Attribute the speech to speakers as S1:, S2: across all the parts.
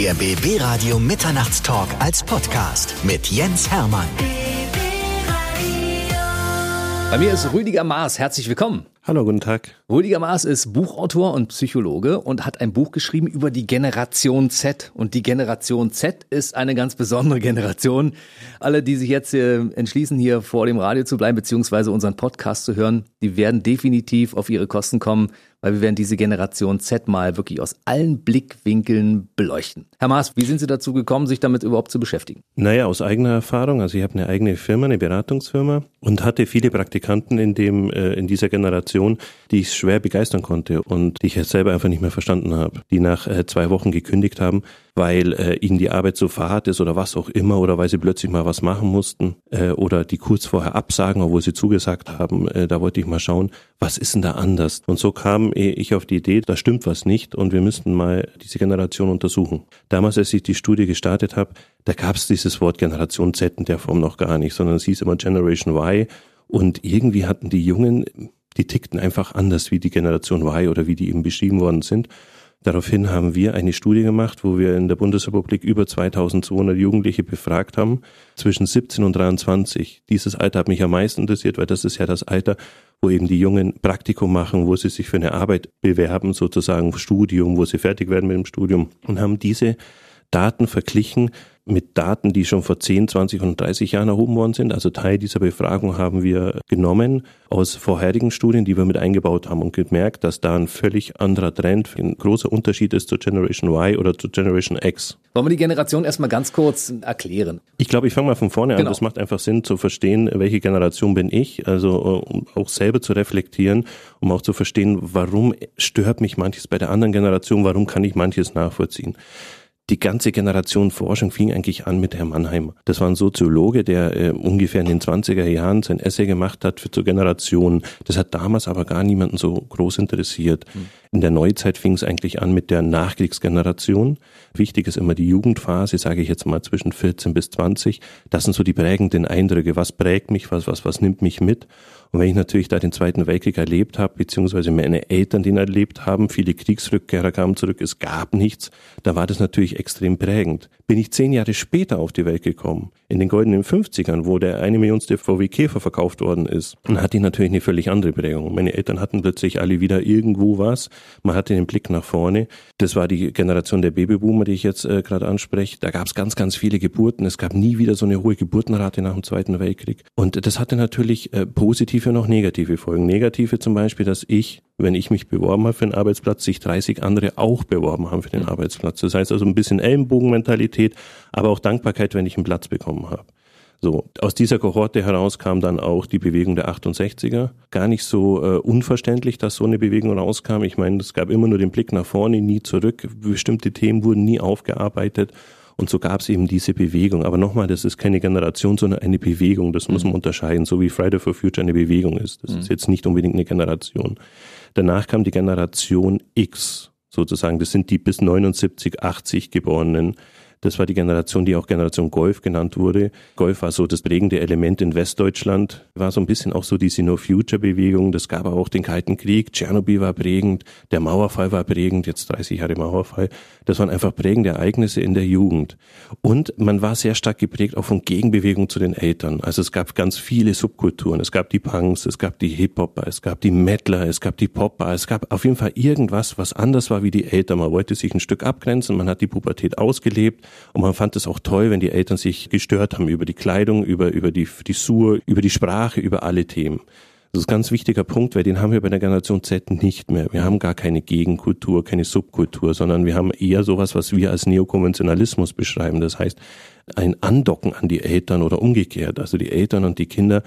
S1: Der BB Radio Mitternachtstalk als Podcast mit Jens Hermann.
S2: Bei mir ist Rüdiger Maas. Herzlich willkommen.
S3: Hallo, guten Tag.
S2: Rüdiger Maas ist Buchautor und Psychologe und hat ein Buch geschrieben über die Generation Z. Und die Generation Z ist eine ganz besondere Generation. Alle, die sich jetzt äh, entschließen, hier vor dem Radio zu bleiben, beziehungsweise unseren Podcast zu hören, die werden definitiv auf ihre Kosten kommen, weil wir werden diese Generation Z mal wirklich aus allen Blickwinkeln beleuchten. Herr Maas, wie sind Sie dazu gekommen, sich damit überhaupt zu beschäftigen?
S3: Naja, aus eigener Erfahrung. Also ich habe eine eigene Firma, eine Beratungsfirma und hatte viele Praktikanten in dem äh, in dieser Generation, die ich schwer begeistern konnte und die ich selber einfach nicht mehr verstanden habe, die nach äh, zwei Wochen gekündigt haben, weil äh, ihnen die Arbeit so fad ist oder was auch immer oder weil sie plötzlich mal was machen mussten äh, oder die kurz vorher absagen, obwohl sie zugesagt haben. Äh, da wollte ich mal schauen, was ist denn da anders? Und so kam ich auf die Idee, da stimmt was nicht und wir müssten mal diese Generation untersuchen. Damals, als ich die Studie gestartet habe, da gab es dieses Wort Generation Z in der Form noch gar nicht, sondern es hieß immer Generation Y und irgendwie hatten die Jungen, die tickten einfach anders wie die Generation Y oder wie die eben beschrieben worden sind. Daraufhin haben wir eine Studie gemacht, wo wir in der Bundesrepublik über 2200 Jugendliche befragt haben, zwischen 17 und 23. Dieses Alter hat mich am meisten interessiert, weil das ist ja das Alter, wo eben die Jungen Praktikum machen, wo sie sich für eine Arbeit bewerben, sozusagen Studium, wo sie fertig werden mit dem Studium und haben diese Daten verglichen mit Daten, die schon vor 10, 20 und 30 Jahren erhoben worden sind. Also Teil dieser Befragung haben wir genommen aus vorherigen Studien, die wir mit eingebaut haben und gemerkt, dass da ein völlig anderer Trend, ein großer Unterschied ist zur Generation Y oder zur Generation X.
S2: Wollen wir die Generation erstmal ganz kurz erklären?
S3: Ich glaube, ich fange mal von vorne
S2: genau.
S3: an. Das macht einfach Sinn zu verstehen, welche Generation bin ich, also um auch selber zu reflektieren, um auch zu verstehen, warum stört mich manches bei der anderen Generation, warum kann ich manches nachvollziehen die ganze Generation Forschung fing eigentlich an mit Herrn Mannheimer. Das war ein Soziologe, der äh, ungefähr in den 20er Jahren sein Essay gemacht hat für zur Generation. Das hat damals aber gar niemanden so groß interessiert. Mhm. In der Neuzeit fing es eigentlich an mit der Nachkriegsgeneration. Wichtig ist immer die Jugendphase, sage ich jetzt mal zwischen 14 bis 20. Das sind so die prägenden Eindrücke. Was prägt mich, was, was, was nimmt mich mit? Und wenn ich natürlich da den Zweiten Weltkrieg erlebt habe, beziehungsweise meine Eltern den erlebt haben, viele Kriegsrückkehrer kamen zurück, es gab nichts, da war das natürlich extrem prägend. Bin ich zehn Jahre später auf die Welt gekommen, in den goldenen 50ern, wo der eine Millionste VW Käfer verkauft worden ist, dann hatte ich natürlich eine völlig andere Prägung. Meine Eltern hatten plötzlich alle wieder irgendwo was, man hatte den Blick nach vorne. Das war die Generation der Babyboomer, die ich jetzt äh, gerade anspreche. Da gab es ganz, ganz viele Geburten. Es gab nie wieder so eine hohe Geburtenrate nach dem Zweiten Weltkrieg. Und das hatte natürlich äh, positiv positive und auch negative Folgen. Negative zum Beispiel, dass ich, wenn ich mich beworben habe für einen Arbeitsplatz, sich 30 andere auch beworben haben für den Arbeitsplatz. Das heißt also ein bisschen Ellenbogenmentalität, aber auch Dankbarkeit, wenn ich einen Platz bekommen habe. So, aus dieser Kohorte heraus kam dann auch die Bewegung der 68er. Gar nicht so äh, unverständlich, dass so eine Bewegung rauskam. Ich meine, es gab immer nur den Blick nach vorne, nie zurück. Bestimmte Themen wurden nie aufgearbeitet. Und so gab es eben diese Bewegung. Aber nochmal, das ist keine Generation, sondern eine Bewegung. Das muss man mhm. unterscheiden, so wie Friday for Future eine Bewegung ist. Das mhm. ist jetzt nicht unbedingt eine Generation. Danach kam die Generation X sozusagen. Das sind die bis 79, 80 Geborenen. Das war die Generation, die auch Generation Golf genannt wurde. Golf war so das prägende Element in Westdeutschland, war so ein bisschen auch so diese No-Future-Bewegung. Das gab aber auch den Kalten Krieg. Tschernobyl war prägend, der Mauerfall war prägend, jetzt 30 Jahre Mauerfall. Das waren einfach prägende Ereignisse in der Jugend. Und man war sehr stark geprägt auch von Gegenbewegung zu den Eltern. Also es gab ganz viele Subkulturen. Es gab die Punks, es gab die Hip-Hopper, es gab die Mettler, es gab die Popper. Es gab auf jeden Fall irgendwas, was anders war wie die Eltern. Man wollte sich ein Stück abgrenzen, man hat die Pubertät ausgelebt und man fand es auch toll, wenn die Eltern sich gestört haben über die Kleidung, über, über die Frisur, über die Sprache, über alle Themen. Das ist ein ganz wichtiger Punkt, weil den haben wir bei der Generation Z nicht mehr. Wir haben gar keine Gegenkultur, keine Subkultur, sondern wir haben eher sowas, was wir als Neokonventionalismus beschreiben. Das heißt, ein Andocken an die Eltern oder umgekehrt. Also die Eltern und die Kinder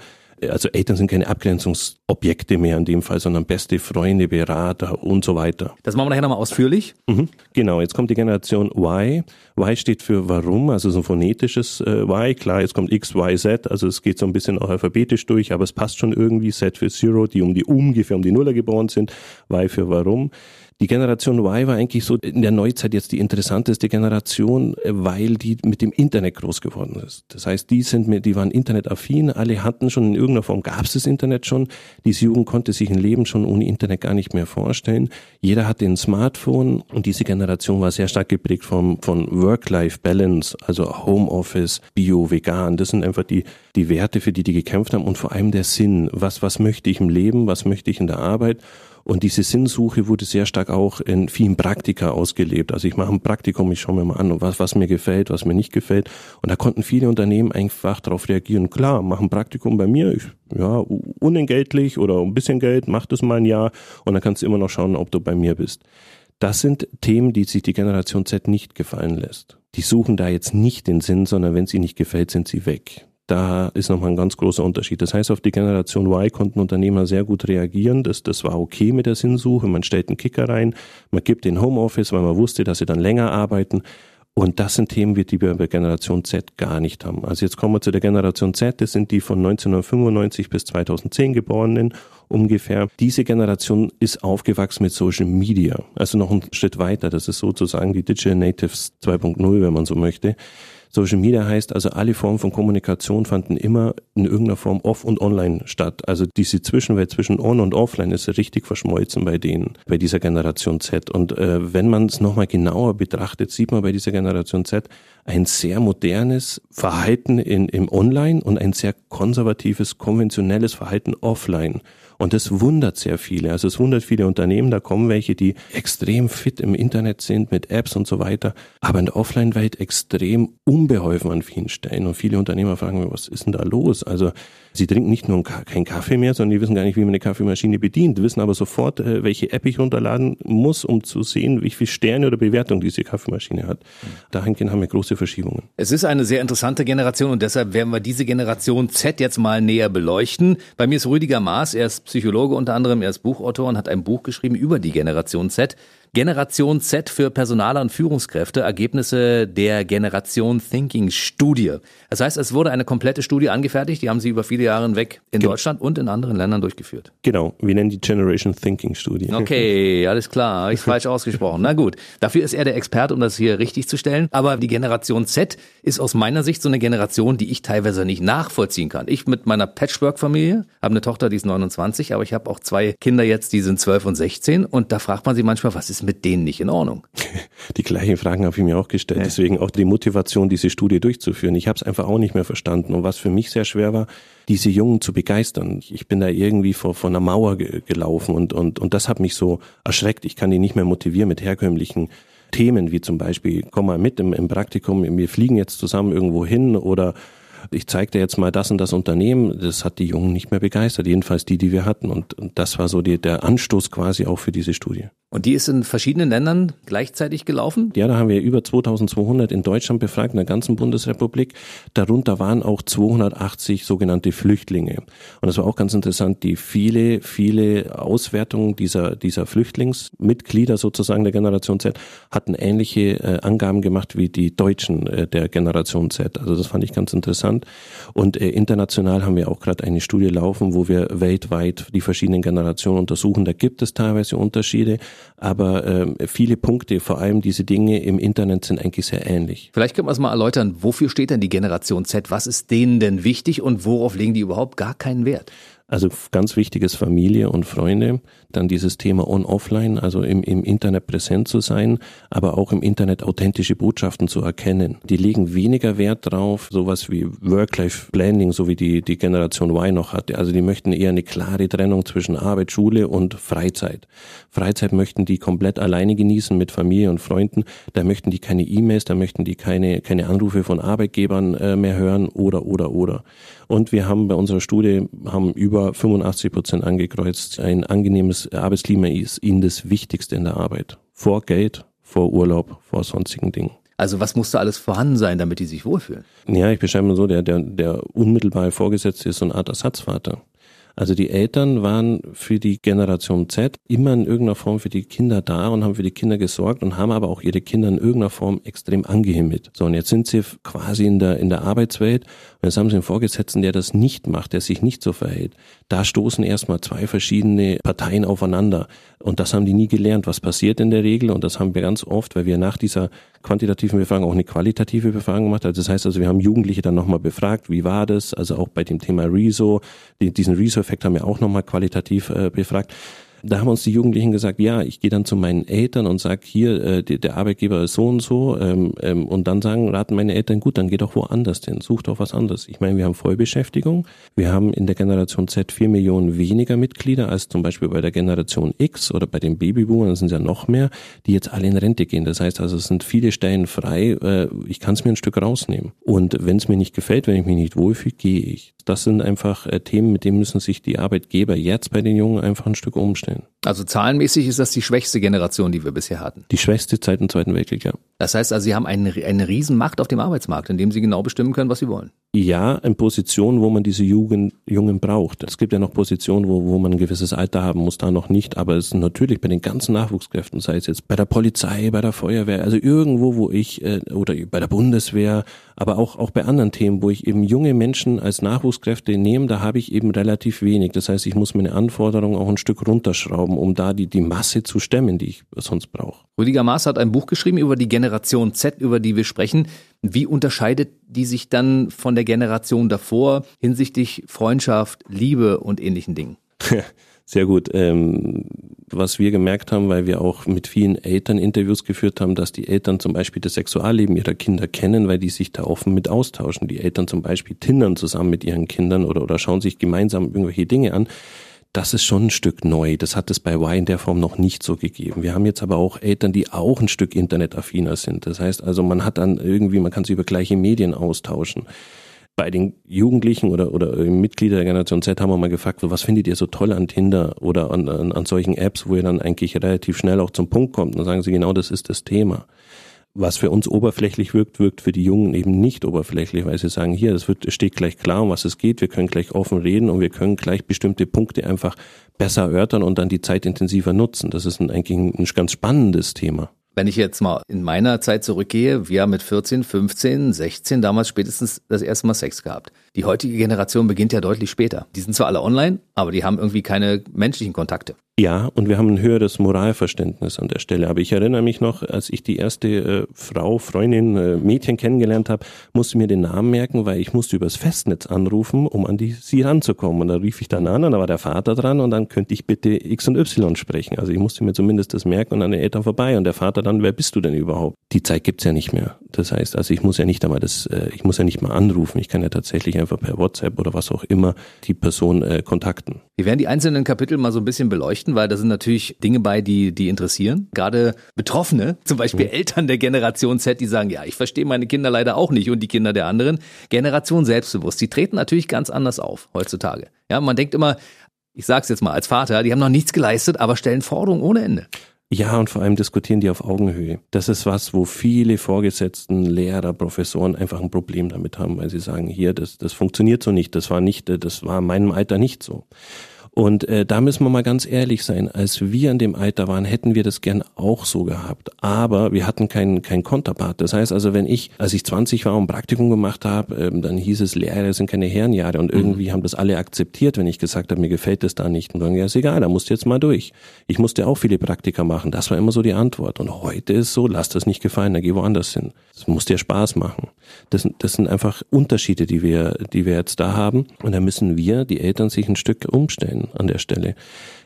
S3: also Eltern sind keine Abgrenzungsobjekte mehr in dem Fall, sondern beste Freunde, Berater und so weiter.
S2: Das machen wir nachher nochmal ausführlich.
S3: Mhm, genau, jetzt kommt die Generation Y. Y steht für warum, also so ein phonetisches äh, Y. Klar, jetzt kommt X, Y, Z, also es geht so ein bisschen auch alphabetisch durch, aber es passt schon irgendwie. Z für Zero, die um die ungefähr um die Nuller geboren sind. Y für warum. Die Generation Y war eigentlich so in der Neuzeit jetzt die interessanteste Generation, äh, weil die mit dem Internet groß geworden ist. Das heißt, die sind mit, die waren internetaffin, alle hatten schon in irgendeiner Form gab es das Internet schon. Diese Jugend konnte sich ein Leben schon ohne Internet gar nicht mehr vorstellen. Jeder hatte ein Smartphone und diese Generation war sehr stark geprägt vom, von Work-Life-Balance, also Homeoffice, Bio, Vegan. Das sind einfach die, die Werte, für die die gekämpft haben und vor allem der Sinn. Was, was möchte ich im Leben? Was möchte ich in der Arbeit? Und diese Sinnsuche wurde sehr stark auch in vielen Praktika ausgelebt. Also ich mache ein Praktikum, ich schaue mir mal an, was, was mir gefällt, was mir nicht gefällt. Und da konnten viele Unternehmen einfach darauf reagieren. Klar, mach ein Praktikum bei mir, ich, ja, unentgeltlich oder ein bisschen Geld, mach das mal ein Jahr und dann kannst du immer noch schauen, ob du bei mir bist. Das sind Themen, die sich die Generation Z nicht gefallen lässt. Die suchen da jetzt nicht den Sinn, sondern wenn sie nicht gefällt, sind sie weg. Da ist nochmal ein ganz großer Unterschied. Das heißt, auf die Generation Y konnten Unternehmer sehr gut reagieren. Das, das war okay mit der Sinnsuche. Man stellt einen Kicker rein, man gibt den Homeoffice, weil man wusste, dass sie dann länger arbeiten. Und das sind Themen, die wir bei Generation Z gar nicht haben. Also jetzt kommen wir zu der Generation Z. Das sind die von 1995 bis 2010 Geborenen ungefähr. Diese Generation ist aufgewachsen mit Social Media. Also noch einen Schritt weiter. Das ist sozusagen die Digital Natives 2.0, wenn man so möchte. Social Media heißt also, alle Formen von Kommunikation fanden immer in irgendeiner Form off und online statt. Also diese Zwischenwelt zwischen on und offline ist richtig verschmolzen bei denen, bei dieser Generation Z. Und äh, wenn man es nochmal genauer betrachtet, sieht man bei dieser Generation Z ein sehr modernes Verhalten in, im Online und ein sehr konservatives, konventionelles Verhalten offline. Und das wundert sehr viele. Also es wundert viele Unternehmen. Da kommen welche, die extrem fit im Internet sind mit Apps und so weiter, aber in der Offline-Welt extrem unbeholfen an vielen Stellen. Und viele Unternehmer fragen mich, was ist denn da los? Also sie trinken nicht nur keinen Kaffee mehr, sondern die wissen gar nicht, wie man eine Kaffeemaschine bedient, wissen aber sofort, äh, welche App ich runterladen muss, um zu sehen, wie viele Sterne oder Bewertung diese Kaffeemaschine hat. Dahingehend haben wir große Verschiebungen.
S2: Es ist eine sehr interessante Generation und deshalb werden wir diese Generation Z jetzt mal näher beleuchten. Bei mir ist Rüdiger Maas, er ist Psychologe unter anderem, er ist Buchautor und hat ein Buch geschrieben über die Generation Z. Generation Z für Personaler und Führungskräfte, Ergebnisse der Generation Thinking Studie. Das heißt, es wurde eine komplette Studie angefertigt, die haben sie über viele Jahre hinweg in genau. Deutschland und in anderen Ländern durchgeführt.
S3: Genau, wir nennen die Generation Thinking Studie.
S2: Okay, alles klar, habe ich falsch ausgesprochen. Na gut, dafür ist er der Experte, um das hier richtig zu stellen. Aber die Generation Z ist aus meiner Sicht so eine Generation, die ich teilweise nicht nachvollziehen kann. Ich mit meiner Patchwork-Familie habe eine Tochter, die ist 29, aber ich habe auch zwei Kinder jetzt, die sind 12 und 16 und da fragt man sich manchmal, was ist mit denen nicht in Ordnung?
S3: Die gleichen Fragen habe ich mir auch gestellt. Ja. Deswegen auch die Motivation, diese Studie durchzuführen. Ich habe es einfach auch nicht mehr verstanden. Und was für mich sehr schwer war, diese Jungen zu begeistern. Ich bin da irgendwie vor, vor einer Mauer ge gelaufen und, und, und das hat mich so erschreckt. Ich kann die nicht mehr motivieren mit herkömmlichen Themen, wie zum Beispiel, komm mal mit im, im Praktikum, wir fliegen jetzt zusammen irgendwo hin oder ich zeige dir jetzt mal das und das Unternehmen, das hat die Jungen nicht mehr begeistert, jedenfalls die, die wir hatten. Und, und das war so die, der Anstoß quasi auch für diese Studie.
S2: Und die ist in verschiedenen Ländern gleichzeitig gelaufen?
S3: Ja, da haben wir über 2200 in Deutschland befragt, in der ganzen Bundesrepublik. Darunter waren auch 280 sogenannte Flüchtlinge. Und das war auch ganz interessant, die viele, viele Auswertungen dieser, dieser Flüchtlingsmitglieder sozusagen der Generation Z hatten ähnliche äh, Angaben gemacht wie die Deutschen äh, der Generation Z. Also das fand ich ganz interessant. Und äh, international haben wir auch gerade eine Studie laufen, wo wir weltweit die verschiedenen Generationen untersuchen. Da gibt es teilweise Unterschiede. Aber äh, viele Punkte, vor allem diese Dinge im Internet sind eigentlich sehr ähnlich.
S2: Vielleicht können wir es mal erläutern, wofür steht denn die Generation Z? Was ist denen denn wichtig und worauf legen die überhaupt gar keinen Wert?
S3: Also ganz wichtig ist Familie und Freunde. Dann dieses Thema On-Offline, also im, im Internet präsent zu sein, aber auch im Internet authentische Botschaften zu erkennen. Die legen weniger Wert drauf, sowas wie Work-Life-Planning, so wie die, die Generation Y noch hatte. Also die möchten eher eine klare Trennung zwischen Arbeit, Schule und Freizeit. Freizeit möchten die komplett alleine genießen mit Familie und Freunden. Da möchten die keine E-Mails, da möchten die keine, keine Anrufe von Arbeitgebern äh, mehr hören oder, oder, oder. Und wir haben bei unserer Studie haben über 85 Prozent angekreuzt, ein angenehmes Arbeitsklima ist ihnen das Wichtigste in der Arbeit. Vor Geld, vor Urlaub, vor sonstigen Dingen.
S2: Also was muss da alles vorhanden sein, damit die sich wohlfühlen?
S3: Ja, ich beschreibe mal so, der, der, der unmittelbare Vorgesetzte ist so eine Art Ersatzvater. Also die Eltern waren für die Generation Z immer in irgendeiner Form für die Kinder da und haben für die Kinder gesorgt und haben aber auch ihre Kinder in irgendeiner Form extrem angehimmelt. So, und jetzt sind sie quasi in der, in der Arbeitswelt und jetzt haben sie einen Vorgesetzten, der das nicht macht, der sich nicht so verhält. Da stoßen erstmal zwei verschiedene Parteien aufeinander. Und das haben die nie gelernt. Was passiert in der Regel? Und das haben wir ganz oft, weil wir nach dieser quantitativen Befragung auch eine qualitative Befragung gemacht haben. Das heißt also, wir haben Jugendliche dann nochmal befragt, wie war das? Also auch bei dem Thema Rezo, diesen Rezo-Effekt haben wir auch nochmal qualitativ äh, befragt da haben uns die Jugendlichen gesagt, ja, ich gehe dann zu meinen Eltern und sage, hier, äh, die, der Arbeitgeber ist so und so. Ähm, ähm, und dann sagen, raten meine Eltern, gut, dann geh doch woanders hin, such doch was anderes. Ich meine, wir haben Vollbeschäftigung. Wir haben in der Generation Z vier Millionen weniger Mitglieder als zum Beispiel bei der Generation X oder bei den Babyboomern, das sind ja noch mehr, die jetzt alle in Rente gehen. Das heißt also, es sind viele Stellen frei. Äh, ich kann es mir ein Stück rausnehmen. Und wenn es mir nicht gefällt, wenn ich mich nicht wohlfühle, gehe ich. Das sind einfach äh, Themen, mit denen müssen sich die Arbeitgeber jetzt bei den Jungen einfach ein Stück umstellen.
S2: Also zahlenmäßig ist das die schwächste Generation, die wir bisher hatten.
S3: Die schwächste seit dem Zweiten Weltkrieg, ja.
S2: Das heißt also, sie haben eine, eine Riesenmacht auf dem Arbeitsmarkt, in dem sie genau bestimmen können, was sie wollen.
S3: Ja, in Positionen, wo man diese Jugend, Jungen braucht. Es gibt ja noch Positionen, wo, wo man ein gewisses Alter haben muss, da noch nicht. Aber es ist natürlich bei den ganzen Nachwuchskräften, sei es jetzt bei der Polizei, bei der Feuerwehr, also irgendwo, wo ich, äh, oder bei der Bundeswehr, aber auch, auch bei anderen Themen, wo ich eben junge Menschen als Nachwuchskräfte nehme, da habe ich eben relativ wenig. Das heißt, ich muss meine Anforderungen auch ein Stück runterschrauben, um da die, die Masse zu stemmen, die ich sonst brauche.
S2: Rüdiger Maas hat ein Buch geschrieben über die Generation Z, über die wir sprechen. Wie unterscheidet die sich dann von der Generation davor hinsichtlich Freundschaft, Liebe und ähnlichen Dingen?
S3: Sehr gut. Ähm, was wir gemerkt haben, weil wir auch mit vielen Eltern Interviews geführt haben, dass die Eltern zum Beispiel das Sexualleben ihrer Kinder kennen, weil die sich da offen mit austauschen. Die Eltern zum Beispiel tindern zusammen mit ihren Kindern oder, oder schauen sich gemeinsam irgendwelche Dinge an. Das ist schon ein Stück neu. Das hat es bei Y in der Form noch nicht so gegeben. Wir haben jetzt aber auch Eltern, die auch ein Stück internetaffiner sind. Das heißt also, man hat dann irgendwie, man kann sich über gleiche Medien austauschen bei den Jugendlichen oder, oder Mitglieder der Generation Z haben wir mal gefragt, so, was findet ihr so toll an Tinder oder an, an, an solchen Apps, wo ihr dann eigentlich relativ schnell auch zum Punkt kommt. Und dann sagen sie, genau das ist das Thema. Was für uns oberflächlich wirkt, wirkt für die Jungen eben nicht oberflächlich, weil sie sagen, hier, das wird, steht gleich klar, um was es geht, wir können gleich offen reden und wir können gleich bestimmte Punkte einfach besser erörtern und dann die Zeit intensiver nutzen. Das ist ein, eigentlich ein ganz spannendes Thema.
S2: Wenn ich jetzt mal in meiner Zeit zurückgehe, wir haben mit 14, 15, 16 damals spätestens das erste Mal Sex gehabt. Die heutige Generation beginnt ja deutlich später. Die sind zwar alle online, aber die haben irgendwie keine menschlichen Kontakte.
S3: Ja, und wir haben ein höheres Moralverständnis an der Stelle. Aber ich erinnere mich noch, als ich die erste äh, Frau, Freundin, äh, Mädchen kennengelernt habe, musste mir den Namen merken, weil ich musste übers Festnetz anrufen, um an die sie ranzukommen. Und da rief ich dann an und da war der Vater dran und dann könnte ich bitte X und Y sprechen. Also ich musste mir zumindest das merken und an den Eltern vorbei. Und der Vater dann, wer bist du denn überhaupt? Die Zeit gibt's ja nicht mehr. Das heißt, also ich muss ja nicht einmal das, äh, ich muss ja nicht mal anrufen. Ich kann ja tatsächlich einfach per WhatsApp oder was auch immer die Person äh, kontakten.
S2: Wir werden die einzelnen Kapitel mal so ein bisschen beleuchten, weil da sind natürlich Dinge bei, die, die interessieren. Gerade Betroffene, zum Beispiel mhm. Eltern der Generation Z, die sagen, ja, ich verstehe meine Kinder leider auch nicht und die Kinder der anderen. Generation selbstbewusst, die treten natürlich ganz anders auf heutzutage. Ja, man denkt immer, ich sag's jetzt mal als Vater, die haben noch nichts geleistet, aber stellen Forderungen ohne Ende.
S3: Ja, und vor allem diskutieren die auf Augenhöhe. Das ist was, wo viele Vorgesetzten, Lehrer, Professoren einfach ein Problem damit haben, weil sie sagen, hier, das, das funktioniert so nicht, das war nicht, das war in meinem Alter nicht so. Und äh, da müssen wir mal ganz ehrlich sein, als wir in dem Alter waren, hätten wir das gern auch so gehabt. Aber wir hatten keinen kein Konterpart. Das heißt also, wenn ich, als ich 20 war und Praktikum gemacht habe, ähm, dann hieß es, Lehrer sind keine Herrenjahre. Und irgendwie mhm. haben das alle akzeptiert, wenn ich gesagt habe, mir gefällt das da nicht. Und dann, ja, ist egal, da musst du jetzt mal durch. Ich musste auch viele Praktika machen. Das war immer so die Antwort. Und heute ist so, lass das nicht gefallen, dann geh woanders hin. Das muss dir Spaß machen. Das, das sind einfach Unterschiede, die wir, die wir jetzt da haben. Und da müssen wir, die Eltern, sich ein Stück umstellen an der Stelle.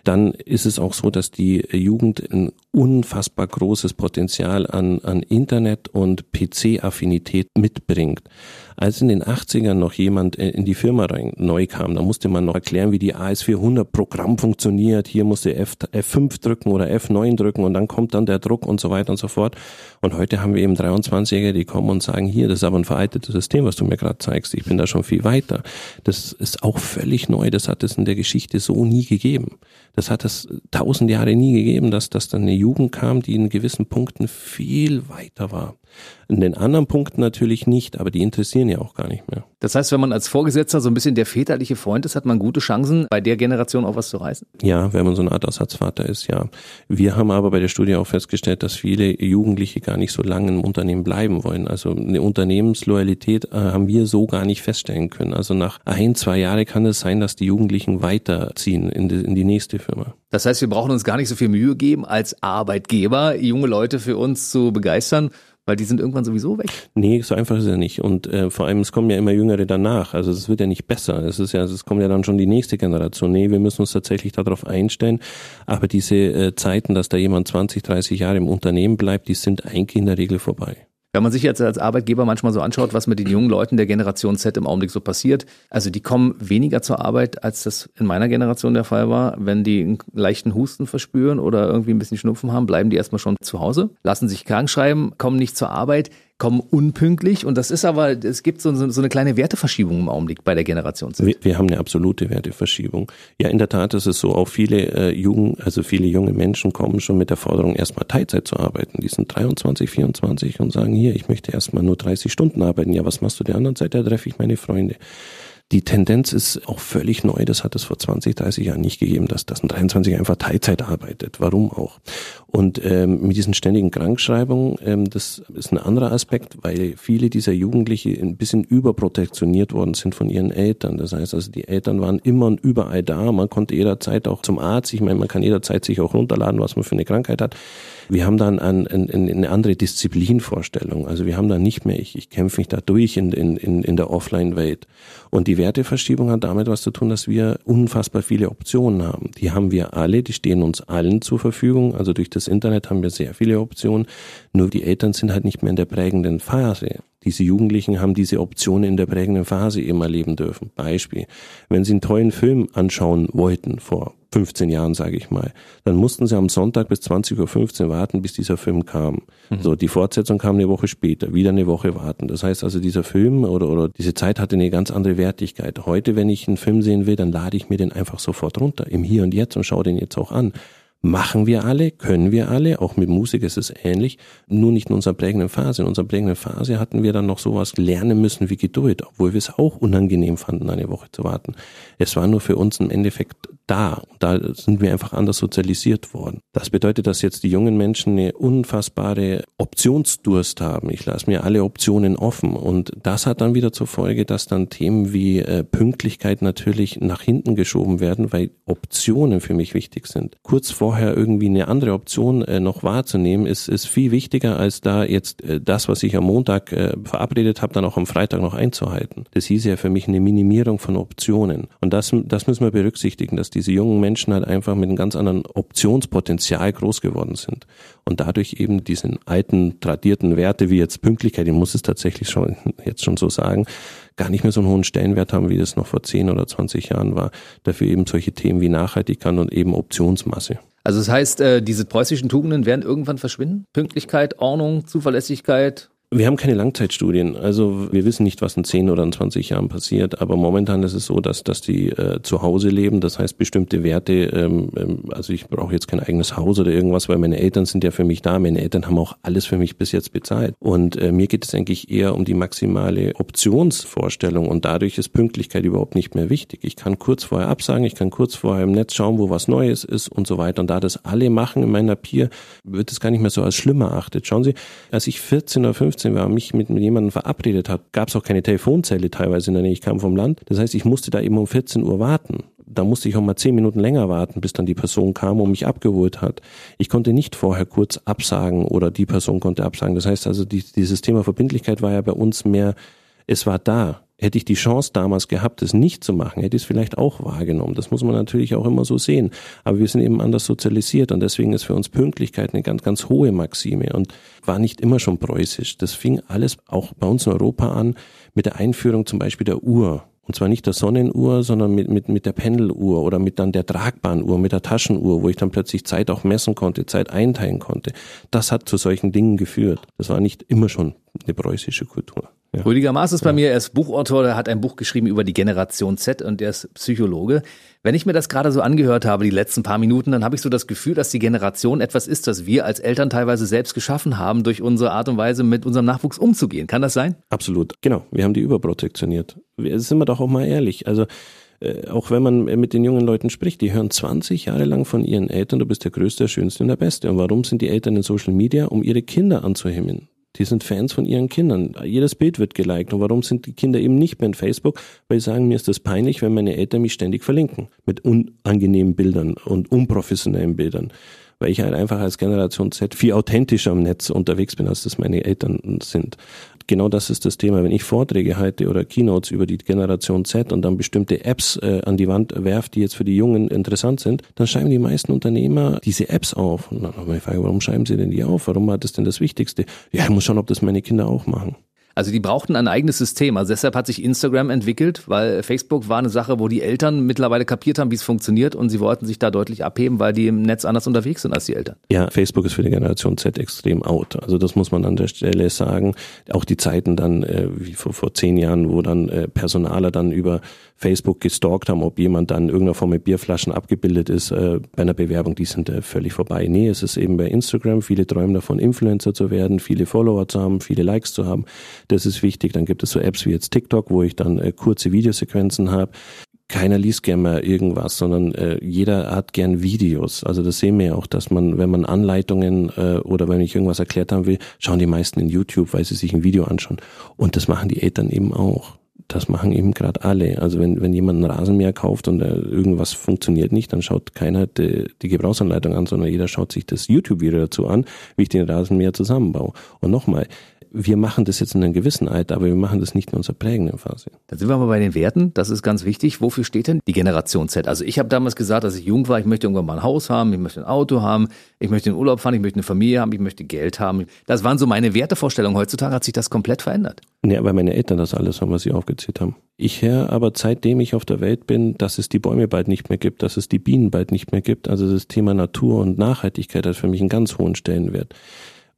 S3: Dann ist es auch so, dass die Jugend ein unfassbar großes Potenzial an, an Internet- und PC-Affinität mitbringt. Als in den 80ern noch jemand in die Firma rein, neu kam, da musste man noch erklären, wie die AS400 Programm funktioniert. Hier musste F, F5 drücken oder F9 drücken und dann kommt dann der Druck und so weiter und so fort. Und heute haben wir eben 23er, die kommen und sagen, hier, das ist aber ein veraltetes System, was du mir gerade zeigst. Ich bin da schon viel weiter. Das ist auch völlig neu. Das hat es in der Geschichte so nie gegeben. Das hat es tausend Jahre nie gegeben, dass, dass dann eine Jugend kam, die in gewissen Punkten viel weiter war. In den anderen Punkten natürlich nicht, aber die interessieren ja auch gar nicht mehr.
S2: Das heißt, wenn man als Vorgesetzter so ein bisschen der väterliche Freund ist, hat man gute Chancen, bei der Generation auch was zu reißen?
S3: Ja, wenn man so eine Art Ersatzvater ist, ja. Wir haben aber bei der Studie auch festgestellt, dass viele Jugendliche gar nicht so lange im Unternehmen bleiben wollen. Also eine Unternehmensloyalität äh, haben wir so gar nicht feststellen können. Also nach ein, zwei Jahren kann es sein, dass die Jugendlichen weiterziehen in die, in die nächste Firma.
S2: Das heißt, wir brauchen uns gar nicht so viel Mühe geben, als Arbeitgeber junge Leute für uns zu begeistern, weil die sind irgendwann sowieso weg.
S3: Nee, so einfach ist er nicht. Und äh, vor allem, es kommen ja immer Jüngere danach. Also es wird ja nicht besser. Es ist ja, es kommt ja dann schon die nächste Generation. Nee, wir müssen uns tatsächlich darauf einstellen. Aber diese äh, Zeiten, dass da jemand 20, 30 Jahre im Unternehmen bleibt, die sind eigentlich in der Regel vorbei.
S2: Wenn man sich jetzt als Arbeitgeber manchmal so anschaut, was mit den jungen Leuten der Generation Z im Augenblick so passiert, also die kommen weniger zur Arbeit, als das in meiner Generation der Fall war. Wenn die einen leichten Husten verspüren oder irgendwie ein bisschen Schnupfen haben, bleiben die erstmal schon zu Hause, lassen sich krank schreiben, kommen nicht zur Arbeit kommen unpünktlich und das ist aber, es gibt so, so eine kleine Werteverschiebung im Augenblick bei der Generation
S3: Z. Wir, wir, haben eine absolute Werteverschiebung. Ja, in der Tat ist es so, auch viele äh, Jugend, also viele junge Menschen kommen schon mit der Forderung, erstmal Teilzeit zu arbeiten. Die sind 23, 24 und sagen, hier, ich möchte erstmal nur 30 Stunden arbeiten. Ja, was machst du der anderen Zeit? Da treffe ich meine Freunde. Die Tendenz ist auch völlig neu. Das hat es vor 20, 30 Jahren nicht gegeben, dass, dass ein 23 einfach Teilzeit arbeitet. Warum auch? Und ähm, mit diesen ständigen Krankschreibungen, ähm, das ist ein anderer Aspekt, weil viele dieser Jugendliche ein bisschen überprotektioniert worden sind von ihren Eltern. Das heißt also, die Eltern waren immer und überall da. Man konnte jederzeit auch zum Arzt. Ich meine, man kann jederzeit sich auch runterladen, was man für eine Krankheit hat. Wir haben dann ein, ein, eine andere Disziplinvorstellung. Also wir haben dann nicht mehr, ich, ich kämpfe mich da durch in, in, in der Offline-Welt. Und die Werteverschiebung hat damit was zu tun, dass wir unfassbar viele Optionen haben. Die haben wir alle, die stehen uns allen zur Verfügung. Also durch das Internet haben wir sehr viele Optionen. Nur die Eltern sind halt nicht mehr in der prägenden Phase. Diese Jugendlichen haben diese Optionen in der prägenden Phase eben erleben dürfen. Beispiel, wenn sie einen tollen Film anschauen wollten vor 15 Jahren, sage ich mal, dann mussten sie am Sonntag bis 20.15 Uhr warten, bis dieser Film kam. Mhm. So, die Fortsetzung kam eine Woche später, wieder eine Woche warten. Das heißt also, dieser Film oder, oder diese Zeit hatte eine ganz andere Wertigkeit. Heute, wenn ich einen Film sehen will, dann lade ich mir den einfach sofort runter, im Hier und Jetzt und schaue den jetzt auch an. Machen wir alle, können wir alle, auch mit Musik ist es ähnlich, nur nicht in unserer prägenden Phase. In unserer prägenden Phase hatten wir dann noch sowas lernen müssen wie Geduld, obwohl wir es auch unangenehm fanden, eine Woche zu warten. Es war nur für uns im Endeffekt da. Da sind wir einfach anders sozialisiert worden. Das bedeutet, dass jetzt die jungen Menschen eine unfassbare Optionsdurst haben. Ich lasse mir alle Optionen offen. Und das hat dann wieder zur Folge, dass dann Themen wie äh, Pünktlichkeit natürlich nach hinten geschoben werden, weil Optionen für mich wichtig sind. Kurz vorher irgendwie eine andere Option äh, noch wahrzunehmen, ist, ist viel wichtiger, als da jetzt äh, das, was ich am Montag äh, verabredet habe, dann auch am Freitag noch einzuhalten. Das hieß ja für mich eine Minimierung von Optionen. Und das, das müssen wir berücksichtigen, dass diese jungen Menschen halt einfach mit einem ganz anderen Optionspotenzial groß geworden sind. Und dadurch eben diesen alten, tradierten Werte wie jetzt Pünktlichkeit, ich muss es tatsächlich schon jetzt schon so sagen, gar nicht mehr so einen hohen Stellenwert haben, wie das noch vor 10 oder 20 Jahren war. Dafür eben solche Themen wie Nachhaltigkeit und eben Optionsmasse.
S2: Also das heißt, äh, diese preußischen Tugenden werden irgendwann verschwinden? Pünktlichkeit, Ordnung, Zuverlässigkeit,
S3: wir haben keine Langzeitstudien. Also wir wissen nicht, was in 10 oder in 20 Jahren passiert. Aber momentan ist es so, dass, dass die äh, zu Hause leben. Das heißt, bestimmte Werte, ähm, ähm, also ich brauche jetzt kein eigenes Haus oder irgendwas, weil meine Eltern sind ja für mich da. Meine Eltern haben auch alles für mich bis jetzt bezahlt. Und äh, mir geht es eigentlich eher um die maximale Optionsvorstellung. Und dadurch ist Pünktlichkeit überhaupt nicht mehr wichtig. Ich kann kurz vorher absagen, ich kann kurz vorher im Netz schauen, wo was Neues ist und so weiter. Und da das alle machen in meiner Peer, wird es gar nicht mehr so als schlimm erachtet. Schauen Sie, als ich 14 oder 15 15 war, mich mit, mit jemandem verabredet hat, gab es auch keine Telefonzelle teilweise in der Nähe. Ich kam vom Land. Das heißt, ich musste da eben um 14 Uhr warten. Da musste ich auch mal 10 Minuten länger warten, bis dann die Person kam und mich abgeholt hat. Ich konnte nicht vorher kurz absagen oder die Person konnte absagen. Das heißt also, die, dieses Thema Verbindlichkeit war ja bei uns mehr, es war da. Hätte ich die Chance damals gehabt, es nicht zu machen, hätte ich es vielleicht auch wahrgenommen. Das muss man natürlich auch immer so sehen. Aber wir sind eben anders sozialisiert und deswegen ist für uns Pünktlichkeit eine ganz, ganz hohe Maxime und war nicht immer schon preußisch. Das fing alles auch bei uns in Europa an mit der Einführung zum Beispiel der Uhr. Und zwar nicht der Sonnenuhr, sondern mit, mit, mit der Pendeluhr oder mit dann der tragbaren Uhr, mit der Taschenuhr, wo ich dann plötzlich Zeit auch messen konnte, Zeit einteilen konnte. Das hat zu solchen Dingen geführt. Das war nicht immer schon eine preußische Kultur.
S2: Ja. Rüdiger Maas ist bei ja. mir, er ist Buchautor, der hat ein Buch geschrieben über die Generation Z und er ist Psychologe. Wenn ich mir das gerade so angehört habe, die letzten paar Minuten, dann habe ich so das Gefühl, dass die Generation etwas ist, das wir als Eltern teilweise selbst geschaffen haben, durch unsere Art und Weise mit unserem Nachwuchs umzugehen. Kann das sein?
S3: Absolut. Genau. Wir haben die überprotektioniert. Sind wir doch auch mal ehrlich. Also, äh, auch wenn man mit den jungen Leuten spricht, die hören 20 Jahre lang von ihren Eltern, du bist der Größte, der Schönste und der Beste. Und warum sind die Eltern in Social Media? Um ihre Kinder anzuhimmeln. Die sind Fans von ihren Kindern. Jedes Bild wird geliked. Und warum sind die Kinder eben nicht mehr in Facebook? Weil sie sagen, mir ist das peinlich, wenn meine Eltern mich ständig verlinken. Mit unangenehmen Bildern und unprofessionellen Bildern weil ich halt einfach als Generation Z viel authentischer am Netz unterwegs bin, als das meine Eltern sind genau das ist das Thema. Wenn ich Vorträge halte oder Keynotes über die Generation Z und dann bestimmte Apps äh, an die Wand werfe, die jetzt für die Jungen interessant sind, dann schreiben die meisten Unternehmer diese Apps auf. Und dann habe ich die Frage, warum schreiben sie denn die auf? Warum war das denn das Wichtigste? Ja, ich muss schauen, ob das meine Kinder auch machen.
S2: Also die brauchten ein eigenes System. Also deshalb hat sich Instagram entwickelt, weil Facebook war eine Sache, wo die Eltern mittlerweile kapiert haben, wie es funktioniert und sie wollten sich da deutlich abheben, weil die im Netz anders unterwegs sind als die Eltern.
S3: Ja, Facebook ist für die Generation Z extrem out. Also das muss man an der Stelle sagen. Auch die Zeiten dann, äh, wie vor, vor zehn Jahren, wo dann äh, Personaler dann über Facebook gestalkt haben, ob jemand dann in irgendeiner Form mit Bierflaschen abgebildet ist äh, bei einer Bewerbung, die sind äh, völlig vorbei. Nee, es ist eben bei Instagram. Viele träumen davon, Influencer zu werden, viele Follower zu haben, viele Likes zu haben. Das ist wichtig. Dann gibt es so Apps wie jetzt TikTok, wo ich dann äh, kurze Videosequenzen habe keiner liest gern mal irgendwas, sondern äh, jeder hat gern Videos. Also das sehen wir ja auch, dass man, wenn man Anleitungen äh, oder wenn ich irgendwas erklärt haben will, schauen die meisten in YouTube, weil sie sich ein Video anschauen. Und das machen die Eltern eben auch das machen eben gerade alle. Also wenn, wenn jemand einen Rasenmäher kauft und äh, irgendwas funktioniert nicht, dann schaut keiner die, die Gebrauchsanleitung an, sondern jeder schaut sich das YouTube-Video dazu an, wie ich den Rasenmäher zusammenbaue. Und nochmal, wir machen das jetzt in einem gewissen Alter, aber wir machen das nicht in unserer prägenden Phase.
S2: Da sind wir aber bei den Werten. Das ist ganz wichtig. Wofür steht denn die Generation Z? Also ich habe damals gesagt, als ich jung war, ich möchte irgendwann mal ein Haus haben, ich möchte ein Auto haben, ich möchte in Urlaub fahren, ich möchte eine Familie haben, ich möchte Geld haben. Das waren so meine Wertevorstellungen. Heutzutage hat sich das komplett verändert.
S3: Ja, weil meine Eltern das alles haben, was sie aufgezählt haben. Ich höre aber seitdem ich auf der Welt bin, dass es die Bäume bald nicht mehr gibt, dass es die Bienen bald nicht mehr gibt. Also das Thema Natur und Nachhaltigkeit hat für mich einen ganz hohen Stellenwert.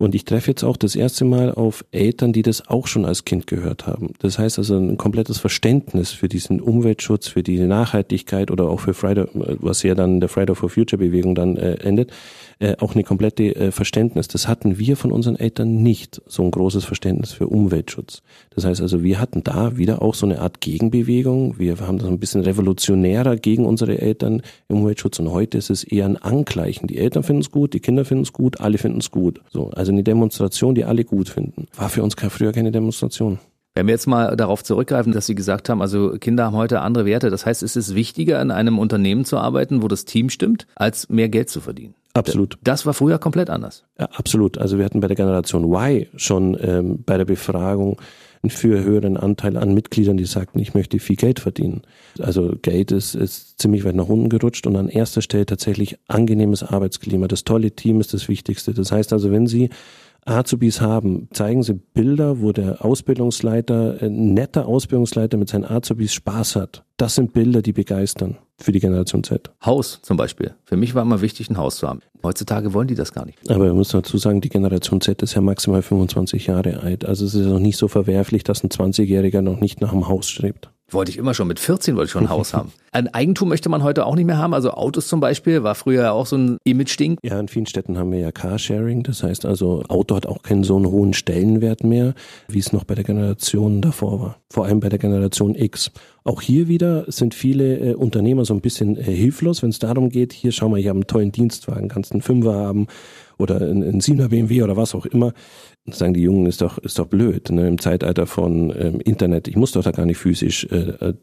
S3: Und ich treffe jetzt auch das erste Mal auf Eltern, die das auch schon als Kind gehört haben. Das heißt also ein komplettes Verständnis für diesen Umweltschutz, für die Nachhaltigkeit oder auch für Friday, was ja dann der Friday for Future Bewegung dann äh, endet, äh, auch eine komplette äh, Verständnis. Das hatten wir von unseren Eltern nicht, so ein großes Verständnis für Umweltschutz. Das heißt also, wir hatten da wieder auch so eine Art Gegenbewegung. Wir haben das ein bisschen revolutionärer gegen unsere Eltern im Umweltschutz und heute ist es eher ein Angleichen. Die Eltern finden es gut, die Kinder finden es gut, alle finden es gut. So, also eine Demonstration, die alle gut finden. War für uns früher keine Demonstration.
S2: Wenn wir jetzt mal darauf zurückgreifen, dass Sie gesagt haben, also Kinder haben heute andere Werte. Das heißt, es ist wichtiger, in einem Unternehmen zu arbeiten, wo das Team stimmt, als mehr Geld zu verdienen.
S3: Absolut.
S2: Das war früher komplett anders.
S3: Ja, absolut. Also wir hatten bei der Generation Y schon ähm, bei der Befragung viel höheren Anteil an Mitgliedern, die sagten, ich möchte viel Geld verdienen. Also Geld ist, ist ziemlich weit nach unten gerutscht und an erster Stelle tatsächlich angenehmes Arbeitsklima. Das tolle Team ist das Wichtigste. Das heißt also, wenn Sie Azubis haben, zeigen Sie Bilder, wo der Ausbildungsleiter, ein netter Ausbildungsleiter mit seinen Azubis Spaß hat. Das sind Bilder, die begeistern für die Generation Z.
S2: Haus zum Beispiel. Für mich war immer wichtig, ein Haus zu haben. Heutzutage wollen die das gar nicht.
S3: Aber wir müssen dazu sagen, die Generation Z ist ja maximal 25 Jahre alt. Also es ist noch nicht so verwerflich, dass ein 20-Jähriger noch nicht nach einem Haus strebt.
S2: Wollte ich immer schon. Mit 14 wollte ich schon ein Haus haben. Ein Eigentum möchte man heute auch nicht mehr haben. Also Autos zum Beispiel war früher ja auch so ein Image-Ding.
S3: Ja, in vielen Städten haben wir ja Carsharing. Das heißt also, Auto hat auch keinen so einen hohen Stellenwert mehr, wie es noch bei der Generation davor war. Vor allem bei der Generation X. Auch hier wieder sind viele äh, Unternehmer so ein bisschen äh, hilflos, wenn es darum geht, hier schau mal, ich habe einen tollen Dienstwagen, kannst einen Fünfer haben oder einen, einen 7er BMW oder was auch immer sagen die Jungen, ist doch, ist doch blöd, ne? im Zeitalter von ähm, Internet, ich muss doch da gar nicht physisch äh, äh,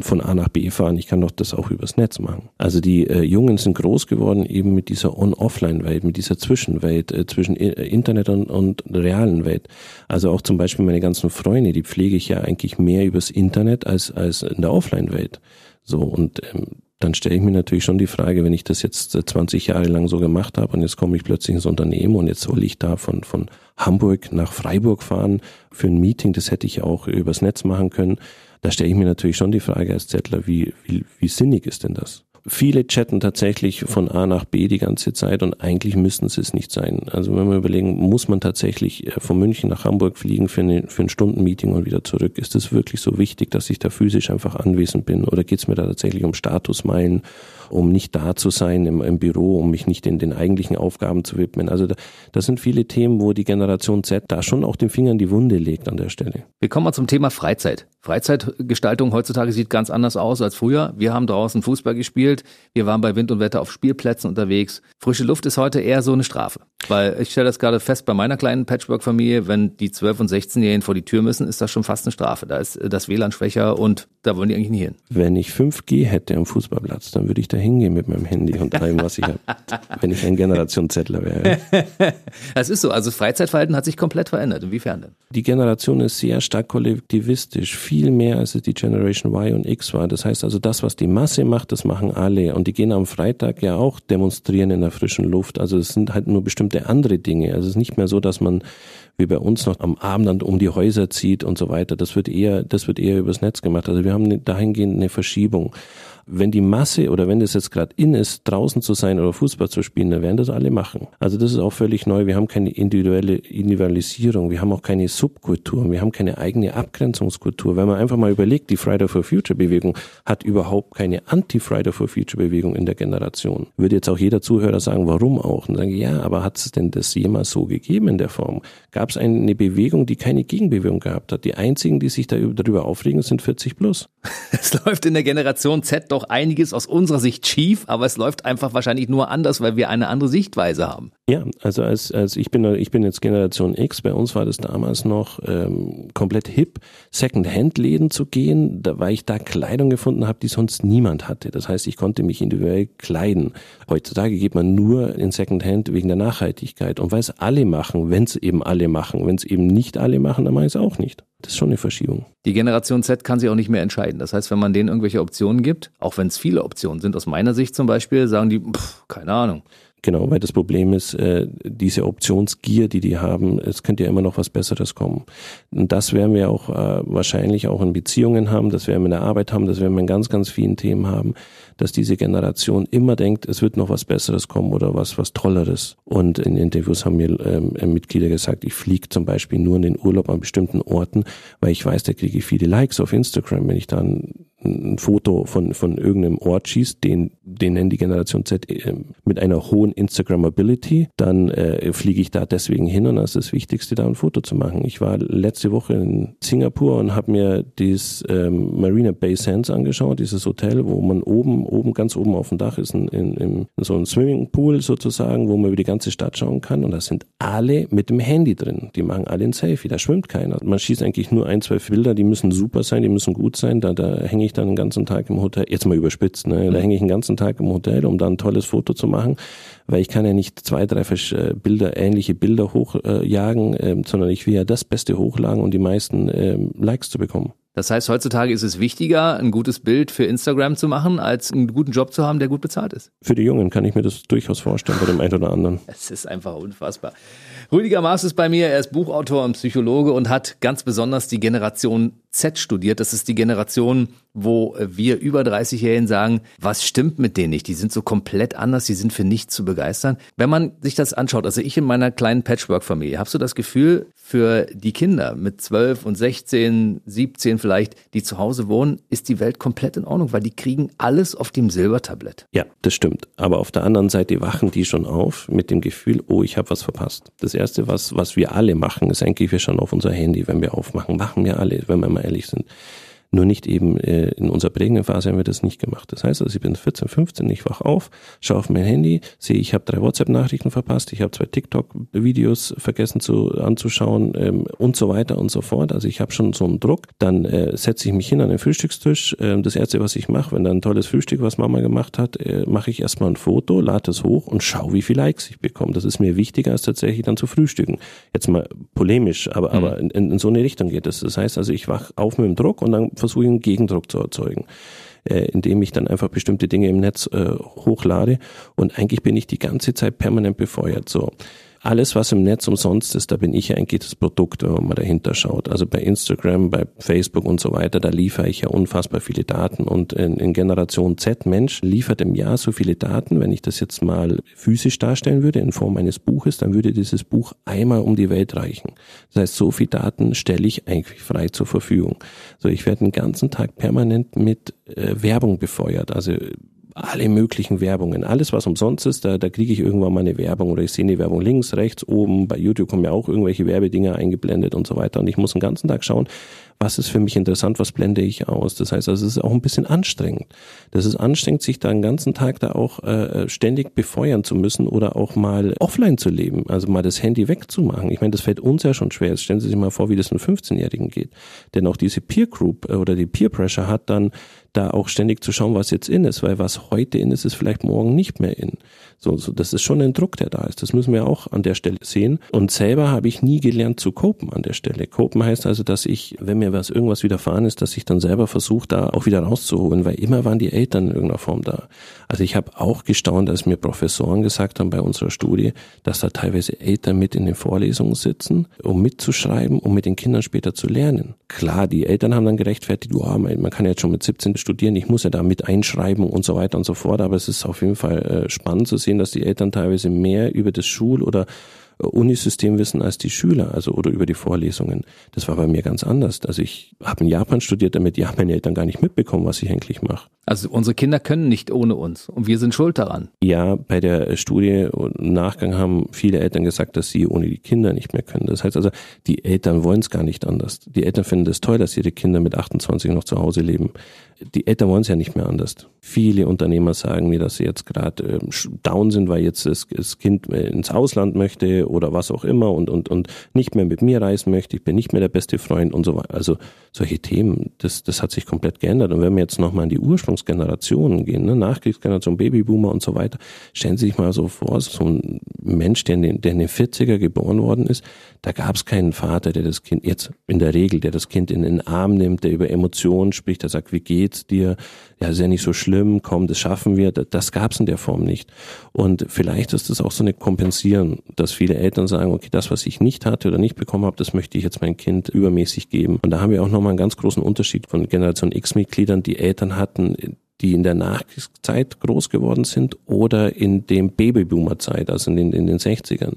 S3: von A nach B fahren, ich kann doch das auch übers Netz machen. Also die äh, Jungen sind groß geworden eben mit dieser On-Offline-Welt, mit dieser Zwischenwelt, äh, zwischen äh, Internet und, und realen Welt. Also auch zum Beispiel meine ganzen Freunde, die pflege ich ja eigentlich mehr übers Internet als, als in der Offline-Welt. So, und ähm, dann stelle ich mir natürlich schon die Frage, wenn ich das jetzt 20 Jahre lang so gemacht habe und jetzt komme ich plötzlich ins Unternehmen und jetzt soll ich da von, von Hamburg nach Freiburg fahren für ein Meeting, das hätte ich auch übers Netz machen können. Da stelle ich mir natürlich schon die Frage als Zettler, wie, wie, wie sinnig ist denn das? Viele chatten tatsächlich von A nach B die ganze Zeit und eigentlich müssten sie es nicht sein. Also wenn wir überlegen, muss man tatsächlich äh, von München nach Hamburg fliegen für, eine, für ein Stundenmeeting und wieder zurück? Ist es wirklich so wichtig, dass ich da physisch einfach anwesend bin? Oder geht es mir da tatsächlich um Statusmeilen? um nicht da zu sein im, im Büro, um mich nicht in den eigentlichen Aufgaben zu widmen. Also da, das sind viele Themen, wo die Generation Z da schon auch den Finger in die Wunde legt an der Stelle.
S2: Wir kommen mal zum Thema Freizeit. Freizeitgestaltung heutzutage sieht ganz anders aus als früher. Wir haben draußen Fußball gespielt, wir waren bei Wind und Wetter auf Spielplätzen unterwegs. Frische Luft ist heute eher so eine Strafe. Weil ich stelle das gerade fest bei meiner kleinen Patchwork-Familie, wenn die 12- und 16-Jährigen vor die Tür müssen, ist das schon fast eine Strafe. Da ist das WLAN schwächer und da wollen die eigentlich nie hin.
S3: Wenn ich 5G hätte am Fußballplatz, dann würde ich da hingehen mit meinem Handy und treiben, was ich habe. wenn ich ein Generation Zettler wäre.
S2: Das ist so. Also Freizeitverhalten hat sich komplett verändert. Inwiefern denn?
S3: Die Generation ist sehr stark kollektivistisch. Viel mehr als es die Generation Y und X war. Das heißt also, das, was die Masse macht, das machen alle. Und die gehen am Freitag ja auch demonstrieren in der frischen Luft. Also es sind halt nur bestimmte andere Dinge. Also es ist nicht mehr so, dass man wie bei uns noch am Abend dann um die Häuser zieht und so weiter. Das wird eher, das wird eher übers Netz gemacht. Also wir haben dahingehend eine Verschiebung wenn die Masse oder wenn es jetzt gerade in ist, draußen zu sein oder Fußball zu spielen, dann werden das alle machen. Also das ist auch völlig neu. Wir haben keine individuelle Individualisierung, wir haben auch keine Subkultur, wir haben keine eigene Abgrenzungskultur. Wenn man einfach mal überlegt, die Friday for Future Bewegung hat überhaupt keine Anti-Friday for Future Bewegung in der Generation. Würde jetzt auch jeder Zuhörer sagen, warum auch? Und sagen, ja, aber hat es denn das jemals so gegeben in der Form? Gab es eine Bewegung, die keine Gegenbewegung gehabt hat? Die einzigen, die sich darüber aufregen, sind 40 plus.
S2: Es läuft in der Generation Z doch einiges aus unserer Sicht schief, aber es läuft einfach wahrscheinlich nur anders, weil wir eine andere Sichtweise haben.
S3: Ja, also als, als ich bin ich bin jetzt Generation X, bei uns war das damals noch ähm, komplett hip, Second-Hand-Läden zu gehen, da, weil ich da Kleidung gefunden habe, die sonst niemand hatte. Das heißt, ich konnte mich individuell kleiden. Heutzutage geht man nur in Second-Hand wegen der Nachhaltigkeit. Und weil es alle machen, wenn es eben alle machen, wenn es eben nicht alle machen, dann mache ich es auch nicht. Das ist schon eine Verschiebung.
S2: Die Generation Z kann sich auch nicht mehr entscheiden. Das heißt, wenn man denen irgendwelche Optionen gibt, auch wenn es viele Optionen sind, aus meiner Sicht zum Beispiel, sagen die, pff, keine Ahnung.
S3: Genau, weil das Problem ist, äh, diese Optionsgier, die die haben, es könnte ja immer noch was Besseres kommen. Und das werden wir auch äh, wahrscheinlich auch in Beziehungen haben, das werden wir in der Arbeit haben, das werden wir in ganz, ganz vielen Themen haben, dass diese Generation immer denkt, es wird noch was Besseres kommen oder was, was Tolleres. Und in Interviews haben mir ähm, Mitglieder gesagt, ich fliege zum Beispiel nur in den Urlaub an bestimmten Orten, weil ich weiß, da kriege ich viele Likes auf Instagram, wenn ich dann ein Foto von, von irgendeinem Ort schießt, den, den nennen die Generation Z äh, mit einer hohen Instagrammability, dann äh, fliege ich da deswegen hin und das ist das Wichtigste, da ein Foto zu machen. Ich war letzte Woche in Singapur und habe mir dieses ähm, Marina Bay Sands angeschaut, dieses Hotel, wo man oben, oben, ganz oben auf dem Dach ist, in, in, in so ein Swimmingpool sozusagen, wo man über die ganze Stadt schauen kann und da sind alle mit dem Handy drin. Die machen alle ein Selfie, da schwimmt keiner. Man schießt eigentlich nur ein, zwei Bilder, die müssen super sein, die müssen gut sein, da, da hänge ich ich dann den ganzen Tag im Hotel, jetzt mal überspitzt, ne? da hänge ich den ganzen Tag im Hotel, um dann ein tolles Foto zu machen, weil ich kann ja nicht zwei, drei äh, Bilder, ähnliche Bilder hochjagen, äh, äh, sondern ich will ja das Beste hochlagen und die meisten äh, Likes zu bekommen.
S2: Das heißt, heutzutage ist es wichtiger, ein gutes Bild für Instagram zu machen, als einen guten Job zu haben, der gut bezahlt ist.
S3: Für die Jungen kann ich mir das durchaus vorstellen, bei dem einen oder anderen.
S2: Es ist einfach unfassbar. Rüdiger Maas ist bei mir, er ist Buchautor und Psychologe und hat ganz besonders die Generation Z studiert. Das ist die Generation, wo wir über 30-Jährigen sagen, was stimmt mit denen nicht? Die sind so komplett anders, die sind für nichts zu begeistern. Wenn man sich das anschaut, also ich in meiner kleinen Patchwork-Familie, hast du das Gefühl, für die Kinder mit 12 und 16, 17 vielleicht, die zu Hause wohnen, ist die Welt komplett in Ordnung, weil die kriegen alles auf dem Silbertablett.
S3: Ja, das stimmt. Aber auf der anderen Seite wachen die schon auf mit dem Gefühl, oh, ich habe was verpasst. Das Erste, was, was wir alle machen, ist eigentlich, wir schauen auf unser Handy, wenn wir aufmachen. Machen wir alle, wenn wir mal ehrlich sind. Nur nicht eben äh, in unserer prägenden Phase haben wir das nicht gemacht. Das heißt also, ich bin 14, 15, ich wach auf, schaue auf mein Handy, sehe, ich habe drei WhatsApp-Nachrichten verpasst, ich habe zwei TikTok-Videos vergessen zu anzuschauen ähm, und so weiter und so fort. Also ich habe schon so einen Druck. Dann äh, setze ich mich hin an den Frühstückstisch. Ähm, das erste, was ich mache, wenn da ein tolles Frühstück, was Mama gemacht hat, äh, mache ich erstmal ein Foto, lade es hoch und schaue, wie viele Likes ich bekomme. Das ist mir wichtiger, als tatsächlich dann zu frühstücken. Jetzt mal polemisch, aber, mhm. aber in, in so eine Richtung geht es. Das. das heißt also, ich wach auf mit dem Druck und dann versuche ich einen Gegendruck zu erzeugen, äh, indem ich dann einfach bestimmte Dinge im Netz äh, hochlade und eigentlich bin ich die ganze Zeit permanent befeuert. So. Alles, was im Netz umsonst ist, da bin ich eigentlich das Produkt, wenn man mal dahinter schaut. Also bei Instagram, bei Facebook und so weiter, da liefere ich ja unfassbar viele Daten. Und in, in Generation Z Mensch liefert im Jahr so viele Daten, wenn ich das jetzt mal physisch darstellen würde, in Form eines Buches, dann würde dieses Buch einmal um die Welt reichen. Das heißt, so viel Daten stelle ich eigentlich frei zur Verfügung. So, ich werde den ganzen Tag permanent mit äh, Werbung befeuert. Also alle möglichen Werbungen. Alles, was umsonst ist, da, da kriege ich irgendwann mal eine Werbung oder ich sehe eine Werbung links, rechts, oben. Bei YouTube kommen ja auch irgendwelche Werbedinger eingeblendet und so weiter. Und ich muss den ganzen Tag schauen, was ist für mich interessant, was blende ich aus. Das heißt also, es ist auch ein bisschen anstrengend. Das ist anstrengend, sich da den ganzen Tag da auch äh, ständig befeuern zu müssen oder auch mal offline zu leben, also mal das Handy wegzumachen. Ich meine, das fällt uns ja schon schwer. Jetzt stellen Sie sich mal vor, wie das einem 15-Jährigen geht. Denn auch diese Peer Group äh, oder die Peer Pressure hat dann da auch ständig zu schauen, was jetzt in ist, weil was heute in ist, ist vielleicht morgen nicht mehr in. So, so, das ist schon ein Druck, der da ist. Das müssen wir auch an der Stelle sehen. Und selber habe ich nie gelernt zu kopen an der Stelle. Kopen heißt also, dass ich, wenn mir was irgendwas widerfahren ist, dass ich dann selber versuche, da auch wieder rauszuholen, weil immer waren die Eltern in irgendeiner Form da. Also ich habe auch gestaunt, als mir Professoren gesagt haben bei unserer Studie, dass da teilweise Eltern mit in den Vorlesungen sitzen, um mitzuschreiben, um mit den Kindern später zu lernen. Klar, die Eltern haben dann gerechtfertigt, oh, man kann ja jetzt schon mit 17 studieren, ich muss ja da mit einschreiben und so weiter und so fort, aber es ist auf jeden Fall äh, spannend zu sehen, dass die Eltern teilweise mehr über das Schul- oder Unisystem wissen als die Schüler, also oder über die Vorlesungen. Das war bei mir ganz anders. Also ich habe in Japan studiert, damit ja meine Eltern gar nicht mitbekommen, was ich eigentlich mache.
S2: Also unsere Kinder können nicht ohne uns und wir sind schuld daran.
S3: Ja, bei der Studie und Nachgang haben viele Eltern gesagt, dass sie ohne die Kinder nicht mehr können. Das heißt also, die Eltern wollen es gar nicht anders. Die Eltern finden es toll, dass ihre Kinder mit 28 noch zu Hause leben. Die Eltern wollen es ja nicht mehr anders. Viele Unternehmer sagen mir, dass sie jetzt gerade äh, down sind, weil jetzt das, Kind ins Ausland möchte oder was auch immer und, und, und nicht mehr mit mir reisen möchte, ich bin nicht mehr der beste Freund und so weiter. Also solche Themen, das, das hat sich komplett geändert. Und wenn wir jetzt nochmal in die Ursprungsgenerationen gehen, ne, Nachkriegsgeneration, Babyboomer und so weiter, stellen Sie sich mal so vor, so ein Mensch, der in den, der in den 40er geboren worden ist, da gab es keinen Vater, der das Kind, jetzt in der Regel, der das Kind in den Arm nimmt, der über Emotionen spricht, der sagt, wie geht's dir? Ja, ist ja nicht so schlimm, komm, das schaffen wir. Das gab es in der Form nicht. Und vielleicht ist das auch so eine Kompensieren, dass viele Eltern sagen, okay, das, was ich nicht hatte oder nicht bekommen habe, das möchte ich jetzt mein Kind übermäßig geben. Und da haben wir auch nochmal einen ganz großen Unterschied von Generation X-Mitgliedern, die Eltern hatten, die in der Nachkriegszeit groß geworden sind oder in dem Babyboomer-Zeit, also in den, in den 60ern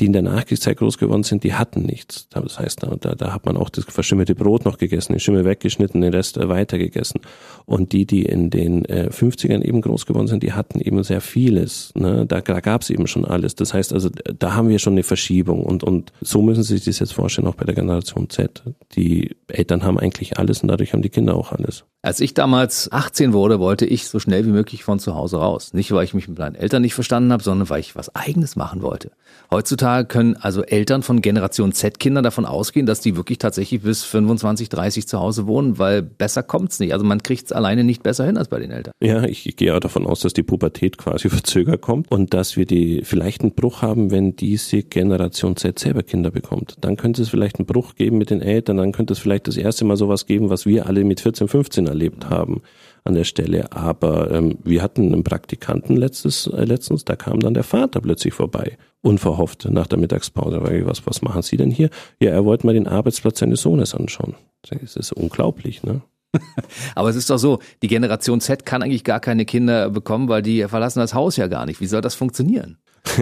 S3: die in der Nachkriegszeit groß geworden sind, die hatten nichts. Das heißt, da, da hat man auch das verschimmelte Brot noch gegessen, den Schimmel weggeschnitten, den Rest äh, weiter gegessen. Und die, die in den äh, 50ern eben groß geworden sind, die hatten eben sehr vieles. Ne? Da, da gab es eben schon alles. Das heißt also, da haben wir schon eine Verschiebung. Und, und so müssen Sie sich das jetzt vorstellen, auch bei der Generation Z. Die Eltern haben eigentlich alles und dadurch haben die Kinder auch alles.
S2: Als ich damals 18 wurde, wollte ich so schnell wie möglich von zu Hause raus. Nicht, weil ich mich mit meinen Eltern nicht verstanden habe, sondern weil ich was Eigenes machen wollte. Heutzutage können also Eltern von Generation Z-Kindern davon ausgehen, dass die wirklich tatsächlich bis 25, 30 zu Hause wohnen, weil besser kommt's nicht. Also man kriegt's alleine nicht besser hin als bei den Eltern.
S3: Ja, ich, ich gehe auch davon aus, dass die Pubertät quasi verzögert kommt und dass wir die vielleicht einen Bruch haben, wenn diese Generation Z selber Kinder bekommt. Dann könnte es vielleicht einen Bruch geben mit den Eltern, dann könnte es vielleicht das erste Mal sowas geben, was wir alle mit 14, 15 erlebt haben an der Stelle. Aber ähm, wir hatten einen Praktikanten letztes, äh, letztens, da kam dann der Vater plötzlich vorbei, unverhofft nach der Mittagspause. Was, was machen Sie denn hier? Ja, er wollte mal den Arbeitsplatz seines Sohnes anschauen. Das ist unglaublich, ne?
S2: Aber es ist doch so, die Generation Z kann eigentlich gar keine Kinder bekommen, weil die verlassen das Haus ja gar nicht. Wie soll das funktionieren?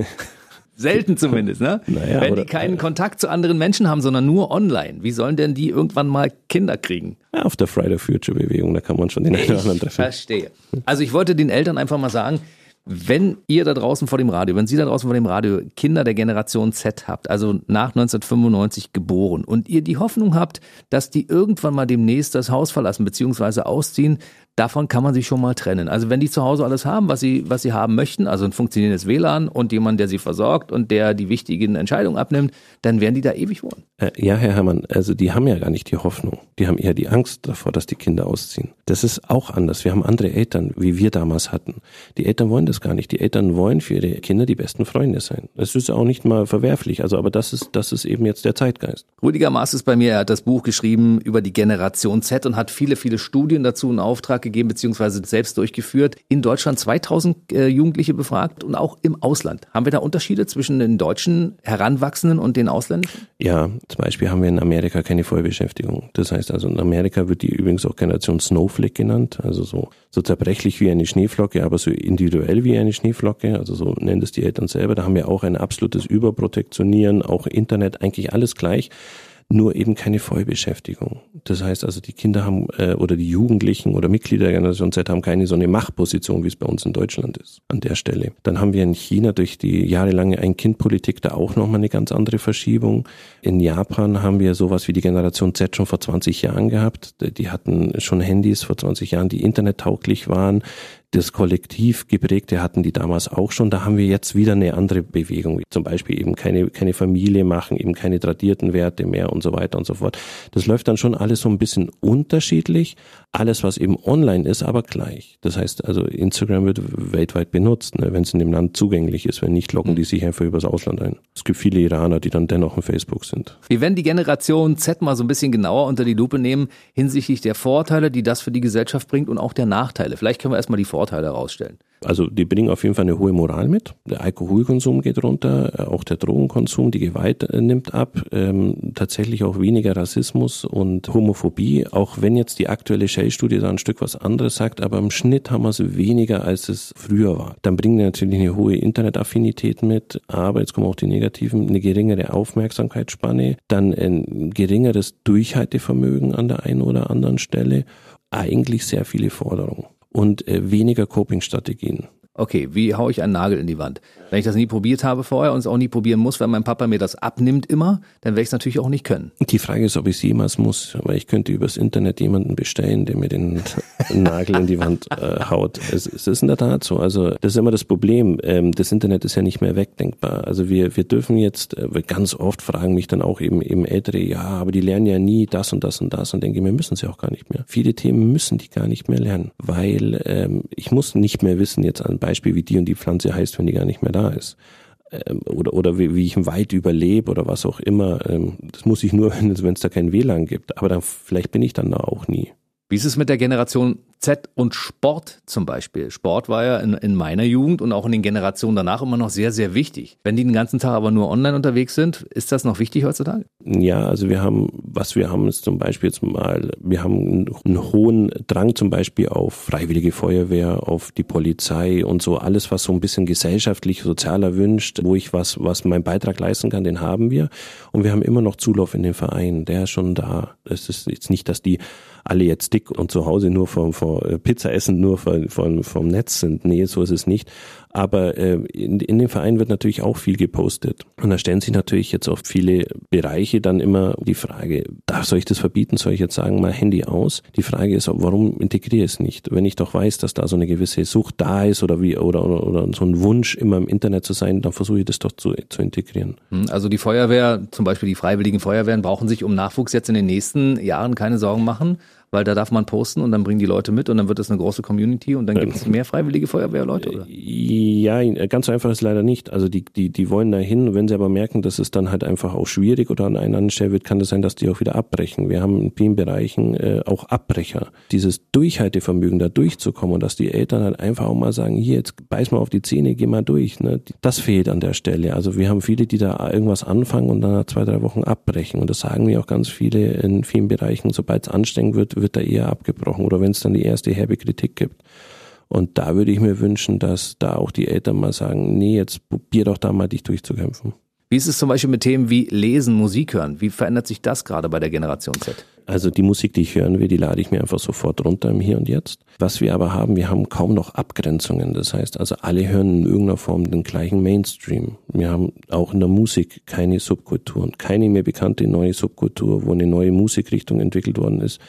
S2: Selten zumindest, ne? Naja, Wenn die keinen Kontakt zu anderen Menschen haben, sondern nur online, wie sollen denn die irgendwann mal Kinder kriegen?
S3: Ja, auf der Friday Future Bewegung, da kann man schon den einen oder anderen
S2: treffen. Verstehe. Also ich wollte den Eltern einfach mal sagen, wenn ihr da draußen vor dem Radio, wenn Sie da draußen vor dem Radio Kinder der Generation Z habt, also nach 1995 geboren und ihr die Hoffnung habt, dass die irgendwann mal demnächst das Haus verlassen bzw. ausziehen, davon kann man sich schon mal trennen. Also wenn die zu Hause alles haben, was sie, was sie haben möchten, also ein funktionierendes WLAN und jemand, der sie versorgt und der die wichtigen Entscheidungen abnimmt, dann werden die da ewig wohnen.
S3: Äh, ja, Herr Herrmann, also die haben ja gar nicht die Hoffnung. Die haben eher die Angst davor, dass die Kinder ausziehen. Das ist auch anders. Wir haben andere Eltern, wie wir damals hatten. Die Eltern wollen das gar nicht. Die Eltern wollen für ihre Kinder die besten Freunde sein. Das ist auch nicht mal verwerflich. Also, aber das ist, das ist eben jetzt der Zeitgeist.
S2: Rüdiger Maas ist bei mir. Er hat das Buch geschrieben über die Generation Z und hat viele, viele Studien dazu in Auftrag gegeben abgegeben bzw. selbst durchgeführt. In Deutschland 2000 äh, Jugendliche befragt und auch im Ausland. Haben wir da Unterschiede zwischen den deutschen Heranwachsenden und den Ausländischen?
S3: Ja, zum Beispiel haben wir in Amerika keine Vollbeschäftigung. Das heißt also, in Amerika wird die übrigens auch Generation Snowflake genannt, also so, so zerbrechlich wie eine Schneeflocke, aber so individuell wie eine Schneeflocke, also so nennen es die Eltern selber. Da haben wir auch ein absolutes Überprotektionieren, auch Internet, eigentlich alles gleich nur eben keine Vollbeschäftigung. Das heißt also, die Kinder haben äh, oder die Jugendlichen oder Mitglieder der Generation Z haben keine so eine Machtposition, wie es bei uns in Deutschland ist, an der Stelle. Dann haben wir in China durch die jahrelange Ein-Kind-Politik da auch nochmal eine ganz andere Verschiebung. In Japan haben wir sowas wie die Generation Z schon vor 20 Jahren gehabt. Die hatten schon Handys vor 20 Jahren, die internettauglich waren das Kollektiv geprägte hatten die damals auch schon. Da haben wir jetzt wieder eine andere Bewegung, zum Beispiel eben keine, keine Familie machen, eben keine tradierten Werte mehr und so weiter und so fort. Das läuft dann schon alles so ein bisschen unterschiedlich. Alles, was eben online ist, aber gleich. Das heißt also, Instagram wird weltweit benutzt, ne, wenn es in dem Land zugänglich ist. Wenn nicht, locken die sich einfach übers Ausland ein. Es gibt viele Iraner, die dann dennoch in Facebook sind.
S2: Wir werden die Generation Z mal so ein bisschen genauer unter die Lupe nehmen hinsichtlich der Vorteile, die das für die Gesellschaft bringt und auch der Nachteile. Vielleicht können wir erstmal die Vorteile Vorteile herausstellen.
S3: Also die bringen auf jeden Fall eine hohe Moral mit. Der Alkoholkonsum geht runter, auch der Drogenkonsum, die Gewalt äh, nimmt ab, ähm, tatsächlich auch weniger Rassismus und Homophobie, auch wenn jetzt die aktuelle Shell-Studie da ein Stück was anderes sagt, aber im Schnitt haben wir es weniger, als es früher war. Dann bringen die natürlich eine hohe Internetaffinität mit, aber jetzt kommen auch die negativen, eine geringere Aufmerksamkeitsspanne, dann ein geringeres Durchhaltevermögen an der einen oder anderen Stelle, eigentlich sehr viele Forderungen und äh, weniger Coping-Strategien.
S2: Okay, wie haue ich einen Nagel in die Wand? Wenn ich das nie probiert habe vorher und es auch nie probieren muss, weil mein Papa mir das abnimmt immer, dann werde ich es natürlich auch nicht können.
S3: Die Frage ist, ob ich es jemals muss, weil ich könnte übers Internet jemanden bestellen, der mir den Nagel in die Wand äh, haut. Es, es, ist in der Tat so. Also das ist immer das Problem. Ähm, das Internet ist ja nicht mehr wegdenkbar. Also wir, wir dürfen jetzt, äh, ganz oft fragen mich dann auch eben, eben Ältere, ja, aber die lernen ja nie das und das und das und denke, wir müssen sie auch gar nicht mehr. Viele Themen müssen die gar nicht mehr lernen, weil ähm, ich muss nicht mehr wissen, jetzt ein Beispiel, wie die und die Pflanze heißt, wenn die gar nicht mehr da ist ähm, oder, oder wie, wie ich im Wald überlebe oder was auch immer. Ähm, das muss ich nur, wenn es da kein WLAN gibt. Aber dann vielleicht bin ich dann da auch nie.
S2: Wie ist es mit der Generation Z und Sport zum Beispiel? Sport war ja in, in, meiner Jugend und auch in den Generationen danach immer noch sehr, sehr wichtig. Wenn die den ganzen Tag aber nur online unterwegs sind, ist das noch wichtig heutzutage?
S3: Ja, also wir haben, was wir haben, ist zum Beispiel jetzt mal, wir haben einen, einen hohen Drang zum Beispiel auf Freiwillige Feuerwehr, auf die Polizei und so alles, was so ein bisschen gesellschaftlich, sozial erwünscht, wo ich was, was meinen Beitrag leisten kann, den haben wir. Und wir haben immer noch Zulauf in den Verein, der ist schon da. Es ist jetzt nicht, dass die alle jetzt dick und zu Hause nur vom, vom äh, Pizza essen nur vom, vom, vom Netz sind. Nee, so ist es nicht. Aber äh, in, in dem Verein wird natürlich auch viel gepostet. Und da stellen sich natürlich jetzt auf viele Bereiche dann immer die Frage, darf, soll ich das verbieten? Soll ich jetzt sagen, mal Handy aus? Die Frage ist, warum integriere ich es nicht? Wenn ich doch weiß, dass da so eine gewisse Sucht da ist oder wie oder, oder, oder so ein Wunsch, immer im Internet zu sein, dann versuche ich das doch zu, zu integrieren.
S2: Hm, also die Feuerwehr, zum Beispiel die freiwilligen Feuerwehren, brauchen sich um Nachwuchs jetzt in den nächsten Jahren keine Sorgen machen weil da darf man posten und dann bringen die Leute mit und dann wird es eine große Community und dann gibt es mehr freiwillige Feuerwehrleute, oder?
S3: Ja, ganz so einfach ist leider nicht. Also die, die, die wollen da hin, wenn sie aber merken, dass es dann halt einfach auch schwierig oder an einer anderen Stelle wird, kann das sein, dass die auch wieder abbrechen. Wir haben in vielen Bereichen äh, auch Abbrecher. Dieses Durchhaltevermögen, da durchzukommen und dass die Eltern halt einfach auch mal sagen, hier, jetzt beiß mal auf die Zähne, geh mal durch. Ne? Das fehlt an der Stelle. Also wir haben viele, die da irgendwas anfangen und dann nach zwei, drei Wochen abbrechen. Und das sagen mir auch ganz viele in vielen Bereichen, sobald es anstrengend wird, wird da eher abgebrochen oder wenn es dann die erste herbe Kritik gibt. Und da würde ich mir wünschen, dass da auch die Eltern mal sagen, nee, jetzt probier doch da mal dich durchzukämpfen.
S2: Wie ist es zum Beispiel mit Themen wie Lesen, Musik hören? Wie verändert sich das gerade bei der Generation Z?
S3: Also die Musik, die ich hören will, die lade ich mir einfach sofort runter im Hier und Jetzt. Was wir aber haben, wir haben kaum noch Abgrenzungen. Das heißt, also alle hören in irgendeiner Form den gleichen Mainstream. Wir haben auch in der Musik keine Subkulturen, keine mehr bekannte neue Subkultur, wo eine neue Musikrichtung entwickelt worden ist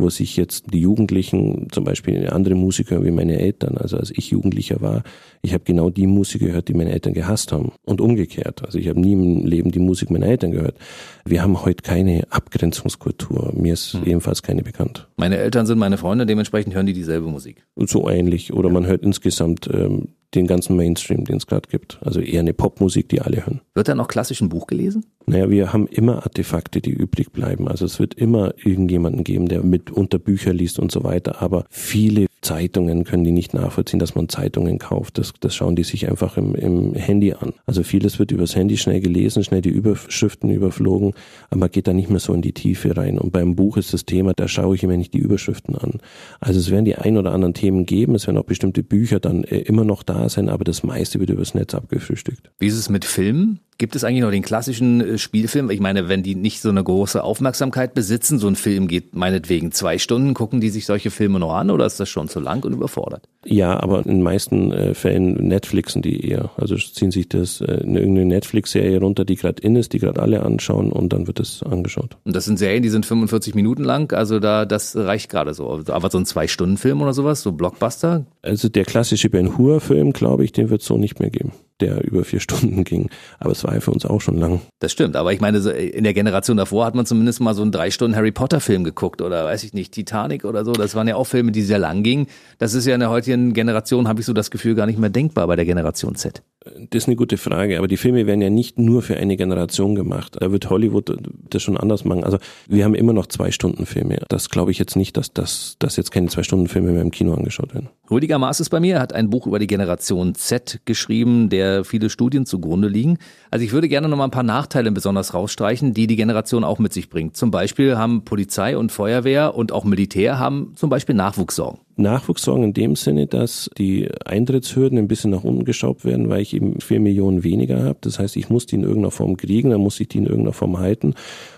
S3: wo sich jetzt die Jugendlichen, zum Beispiel andere Musiker wie meine Eltern, also als ich Jugendlicher war, ich habe genau die Musik gehört, die meine Eltern gehasst haben und umgekehrt. Also ich habe nie im Leben die Musik meiner Eltern gehört. Wir haben heute keine Abgrenzungskultur. Mir ist hm. ebenfalls keine bekannt.
S2: Meine Eltern sind meine Freunde, dementsprechend hören die dieselbe Musik.
S3: So ähnlich. Oder ja. man hört insgesamt ähm, den ganzen Mainstream, den es gerade gibt. Also eher eine Popmusik, die alle hören.
S2: Wird da noch klassisch ein Buch gelesen?
S3: Naja, wir haben immer Artefakte, die übrig bleiben. Also es wird immer irgendjemanden geben, der mitunter Bücher liest und so weiter. Aber viele Zeitungen können die nicht nachvollziehen, dass man Zeitungen kauft. Das, das schauen die sich einfach im, im Handy an. Also vieles wird übers Handy schnell gelesen, schnell die Überschriften überflogen, aber man geht da nicht mehr so in die Tiefe rein. Und beim Buch ist das Thema, da schaue ich immer nicht die Überschriften an. Also es werden die ein oder anderen Themen geben, es werden auch bestimmte Bücher dann äh, immer noch da sein, aber das meiste wird übers Netz abgefrühstückt.
S2: Wie ist es mit Filmen? Gibt es eigentlich noch den klassischen äh, Spielfilm? Ich meine, wenn die nicht so eine große Aufmerksamkeit besitzen, so ein Film geht meinetwegen zwei Stunden, gucken die sich solche Filme noch an oder ist das schon zu lang und überfordert?
S3: Ja, aber in den meisten äh, Fällen Netflixen die eher. Also ziehen sich das äh, in irgendeine Netflix-Serie runter, die gerade in ist, die gerade alle anschauen und dann wird es angeschaut.
S2: Und das sind Serien, die sind 45 Minuten lang, also da das reicht gerade so. Aber so ein Zwei-Stunden-Film oder sowas, so Blockbuster?
S3: Also der klassische Ben Hur-Film, glaube ich, den wird es so nicht mehr geben der über vier Stunden ging. Aber es war ja für uns auch schon lang.
S2: Das stimmt, aber ich meine, in der Generation davor hat man zumindest mal so einen drei Stunden Harry Potter Film geguckt oder weiß ich nicht, Titanic oder so. Das waren ja auch Filme, die sehr lang gingen. Das ist ja in der heutigen Generation, habe ich so das Gefühl, gar nicht mehr denkbar bei der Generation Z.
S3: Das ist eine gute Frage, aber die Filme werden ja nicht nur für eine Generation gemacht. Da wird Hollywood das schon anders machen. Also wir haben immer noch zwei Stunden Filme. Das glaube ich jetzt nicht, dass, das dass jetzt keine zwei Stunden Filme mehr im Kino angeschaut werden.
S2: Rüdiger Maas ist bei mir, hat ein Buch über die Generation Z geschrieben, der viele Studien zugrunde liegen. Also ich würde gerne noch mal ein paar Nachteile besonders rausstreichen, die die Generation auch mit sich bringt. Zum Beispiel haben Polizei und Feuerwehr und auch Militär haben zum Beispiel Nachwuchssorgen.
S3: Nachwuchssorgen in dem Sinne, dass die Eintrittshürden ein bisschen nach unten geschraubt werden, weil ich eben vier Millionen weniger habe. Das heißt, ich muss die in irgendeiner Form kriegen, dann muss ich die in irgendeiner Form halten.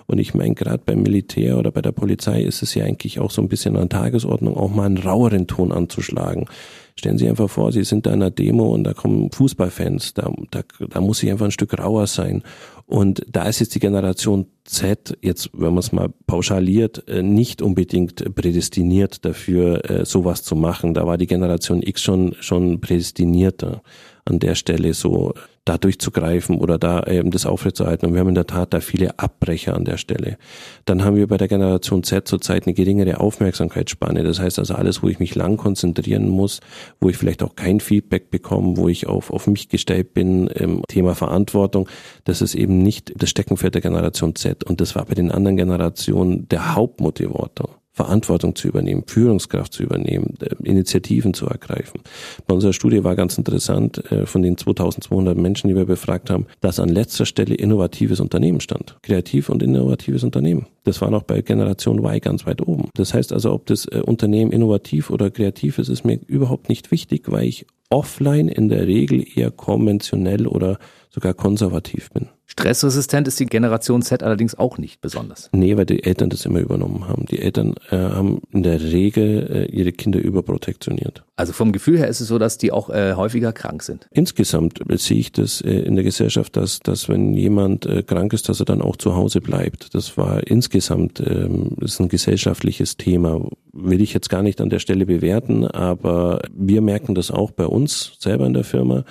S3: Und ich meine, gerade beim Militär oder bei der Polizei ist es ja eigentlich auch so ein bisschen an Tagesordnung, auch mal einen raueren Ton anzuschlagen. Stellen Sie einfach vor, Sie sind da in einer Demo und da kommen Fußballfans, da, da, da muss ich einfach ein Stück rauer sein. Und da ist jetzt die Generation Z, jetzt, wenn man es mal pauschaliert, äh, nicht unbedingt prädestiniert dafür, äh, sowas zu machen. Da war die Generation X schon, schon prädestinierter an der Stelle so da durchzugreifen oder da eben das aufrechtzuerhalten. Und wir haben in der Tat da viele Abbrecher an der Stelle. Dann haben wir bei der Generation Z zurzeit eine geringere Aufmerksamkeitsspanne. Das heißt also alles, wo ich mich lang konzentrieren muss, wo ich vielleicht auch kein Feedback bekomme, wo ich auf, auf mich gestellt bin, im Thema Verantwortung, das ist eben nicht das Steckenpferd der Generation Z. Und das war bei den anderen Generationen der Hauptmotivator. Verantwortung zu übernehmen, Führungskraft zu übernehmen, äh, Initiativen zu ergreifen. Bei unserer Studie war ganz interessant, äh, von den 2200 Menschen, die wir befragt haben, dass an letzter Stelle innovatives Unternehmen stand. Kreativ und innovatives Unternehmen. Das war noch bei Generation Y ganz weit oben. Das heißt also, ob das äh, Unternehmen innovativ oder kreativ ist, ist mir überhaupt nicht wichtig, weil ich offline in der Regel eher konventionell oder sogar konservativ bin.
S2: Stressresistent ist die Generation Z allerdings auch nicht besonders.
S3: Nee, weil die Eltern das immer übernommen haben. Die Eltern äh, haben in der Regel äh, ihre Kinder überprotektioniert.
S2: Also vom Gefühl her ist es so, dass die auch äh, häufiger krank sind.
S3: Insgesamt sehe ich das äh, in der Gesellschaft, dass, dass wenn jemand äh, krank ist, dass er dann auch zu Hause bleibt. Das war insgesamt ähm, ist ein gesellschaftliches Thema. Will ich jetzt gar nicht an der Stelle bewerten, aber wir merken das auch bei uns selber in der Firma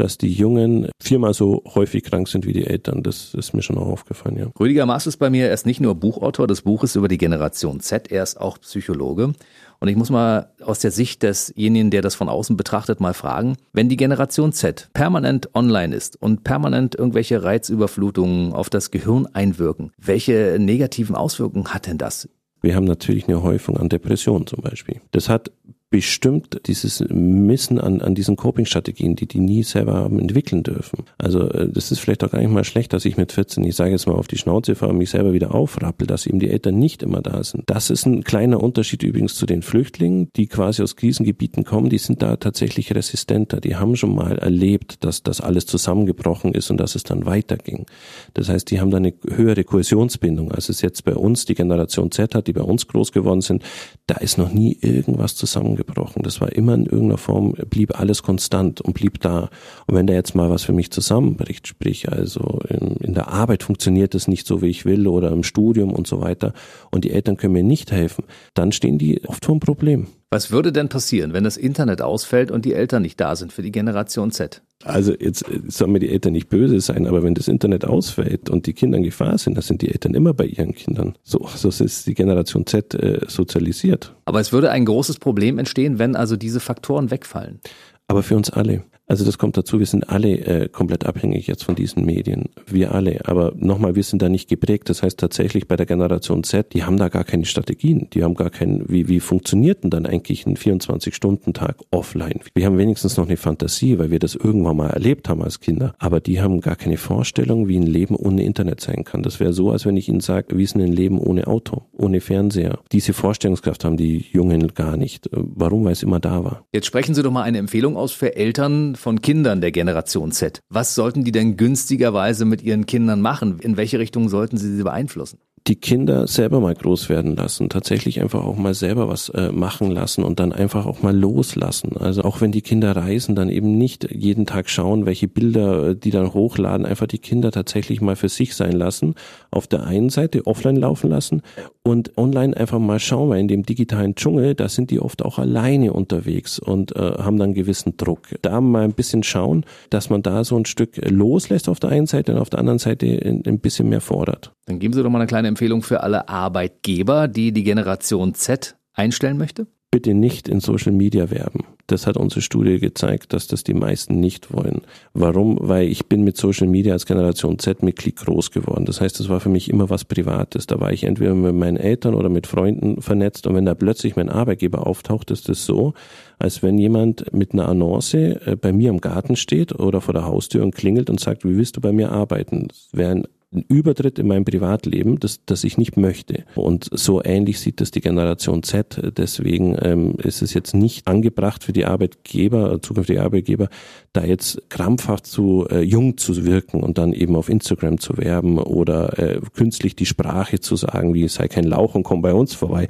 S3: dass die Jungen viermal so häufig krank sind wie die Eltern. Das ist mir schon auch aufgefallen, ja.
S2: Rüdiger Maas ist bei mir, er ist nicht nur Buchautor des Buches über die Generation Z, er ist auch Psychologe. Und ich muss mal aus der Sicht desjenigen, der das von außen betrachtet, mal fragen, wenn die Generation Z permanent online ist und permanent irgendwelche Reizüberflutungen auf das Gehirn einwirken, welche negativen Auswirkungen hat denn das?
S3: Wir haben natürlich eine Häufung an Depressionen zum Beispiel. Das hat bestimmt dieses Missen an, an diesen Coping-Strategien, die die nie selber haben entwickeln dürfen. Also äh, das ist vielleicht auch gar nicht mal schlecht, dass ich mit 14, ich sage jetzt mal auf die Schnauze fahre und mich selber wieder aufrappel, dass eben die Eltern nicht immer da sind. Das ist ein kleiner Unterschied übrigens zu den Flüchtlingen, die quasi aus Krisengebieten kommen, die sind da tatsächlich resistenter. Die haben schon mal erlebt, dass das alles zusammengebrochen ist und dass es dann weiterging. Das heißt, die haben da eine höhere Kohäsionsbindung, als es jetzt bei uns die Generation Z hat, die bei uns groß geworden sind. Da ist noch nie irgendwas zusammengebrochen zusammengebrochen. Das war immer in irgendeiner Form, blieb alles konstant und blieb da. Und wenn da jetzt mal was für mich zusammenbricht, sprich also in, in der Arbeit funktioniert es nicht so, wie ich will oder im Studium und so weiter und die Eltern können mir nicht helfen, dann stehen die oft vor einem Problem.
S2: Was würde denn passieren, wenn das Internet ausfällt und die Eltern nicht da sind für die Generation Z?
S3: Also jetzt sollen mir die Eltern nicht böse sein, aber wenn das Internet ausfällt und die Kinder in Gefahr sind, dann sind die Eltern immer bei ihren Kindern. So, so ist die Generation Z äh, sozialisiert.
S2: Aber es würde ein großes Problem entstehen, wenn also diese Faktoren wegfallen.
S3: Aber für uns alle. Also das kommt dazu, wir sind alle äh, komplett abhängig jetzt von diesen Medien. Wir alle. Aber nochmal, wir sind da nicht geprägt. Das heißt tatsächlich bei der Generation Z, die haben da gar keine Strategien. Die haben gar keinen, wie, wie funktioniert denn dann eigentlich ein 24-Stunden-Tag offline? Wir haben wenigstens noch eine Fantasie, weil wir das irgendwann mal erlebt haben als Kinder. Aber die haben gar keine Vorstellung, wie ein Leben ohne Internet sein kann. Das wäre so, als wenn ich ihnen sage, wie ist denn ein Leben ohne Auto, ohne Fernseher? Diese Vorstellungskraft haben die Jungen gar nicht. Warum? Weil es immer da war.
S2: Jetzt sprechen Sie doch mal eine Empfehlung aus für Eltern, von Kindern der Generation Z. Was sollten die denn günstigerweise mit ihren Kindern machen? In welche Richtung sollten sie sie beeinflussen?
S3: Die Kinder selber mal groß werden lassen, tatsächlich einfach auch mal selber was äh, machen lassen und dann einfach auch mal loslassen. Also auch wenn die Kinder reisen, dann eben nicht jeden Tag schauen, welche Bilder äh, die dann hochladen, einfach die Kinder tatsächlich mal für sich sein lassen. Auf der einen Seite offline laufen lassen und online einfach mal schauen, weil in dem digitalen Dschungel, da sind die oft auch alleine unterwegs und äh, haben dann gewissen Druck. Da mal ein bisschen schauen, dass man da so ein Stück loslässt auf der einen Seite und auf der anderen Seite ein, ein bisschen mehr fordert.
S2: Dann geben Sie doch mal eine kleine Empfehlung für alle Arbeitgeber, die die Generation Z einstellen möchte?
S3: Bitte nicht in Social Media werben. Das hat unsere Studie gezeigt, dass das die meisten nicht wollen. Warum? Weil ich bin mit Social Media als Generation Z-Mitglied groß geworden. Das heißt, das war für mich immer was Privates. Da war ich entweder mit meinen Eltern oder mit Freunden vernetzt und wenn da plötzlich mein Arbeitgeber auftaucht, ist das so, als wenn jemand mit einer Annonce äh, bei mir im Garten steht oder vor der Haustür und klingelt und sagt, wie willst du bei mir arbeiten? Das wäre ein ein Übertritt in mein Privatleben, das, das ich nicht möchte. Und so ähnlich sieht das die Generation Z. Deswegen ähm, ist es jetzt nicht angebracht für die Arbeitgeber, zukünftige Arbeitgeber, da jetzt krampfhaft zu äh, jung zu wirken und dann eben auf Instagram zu werben oder äh, künstlich die Sprache zu sagen, wie sei kein Lauch und komm bei uns vorbei.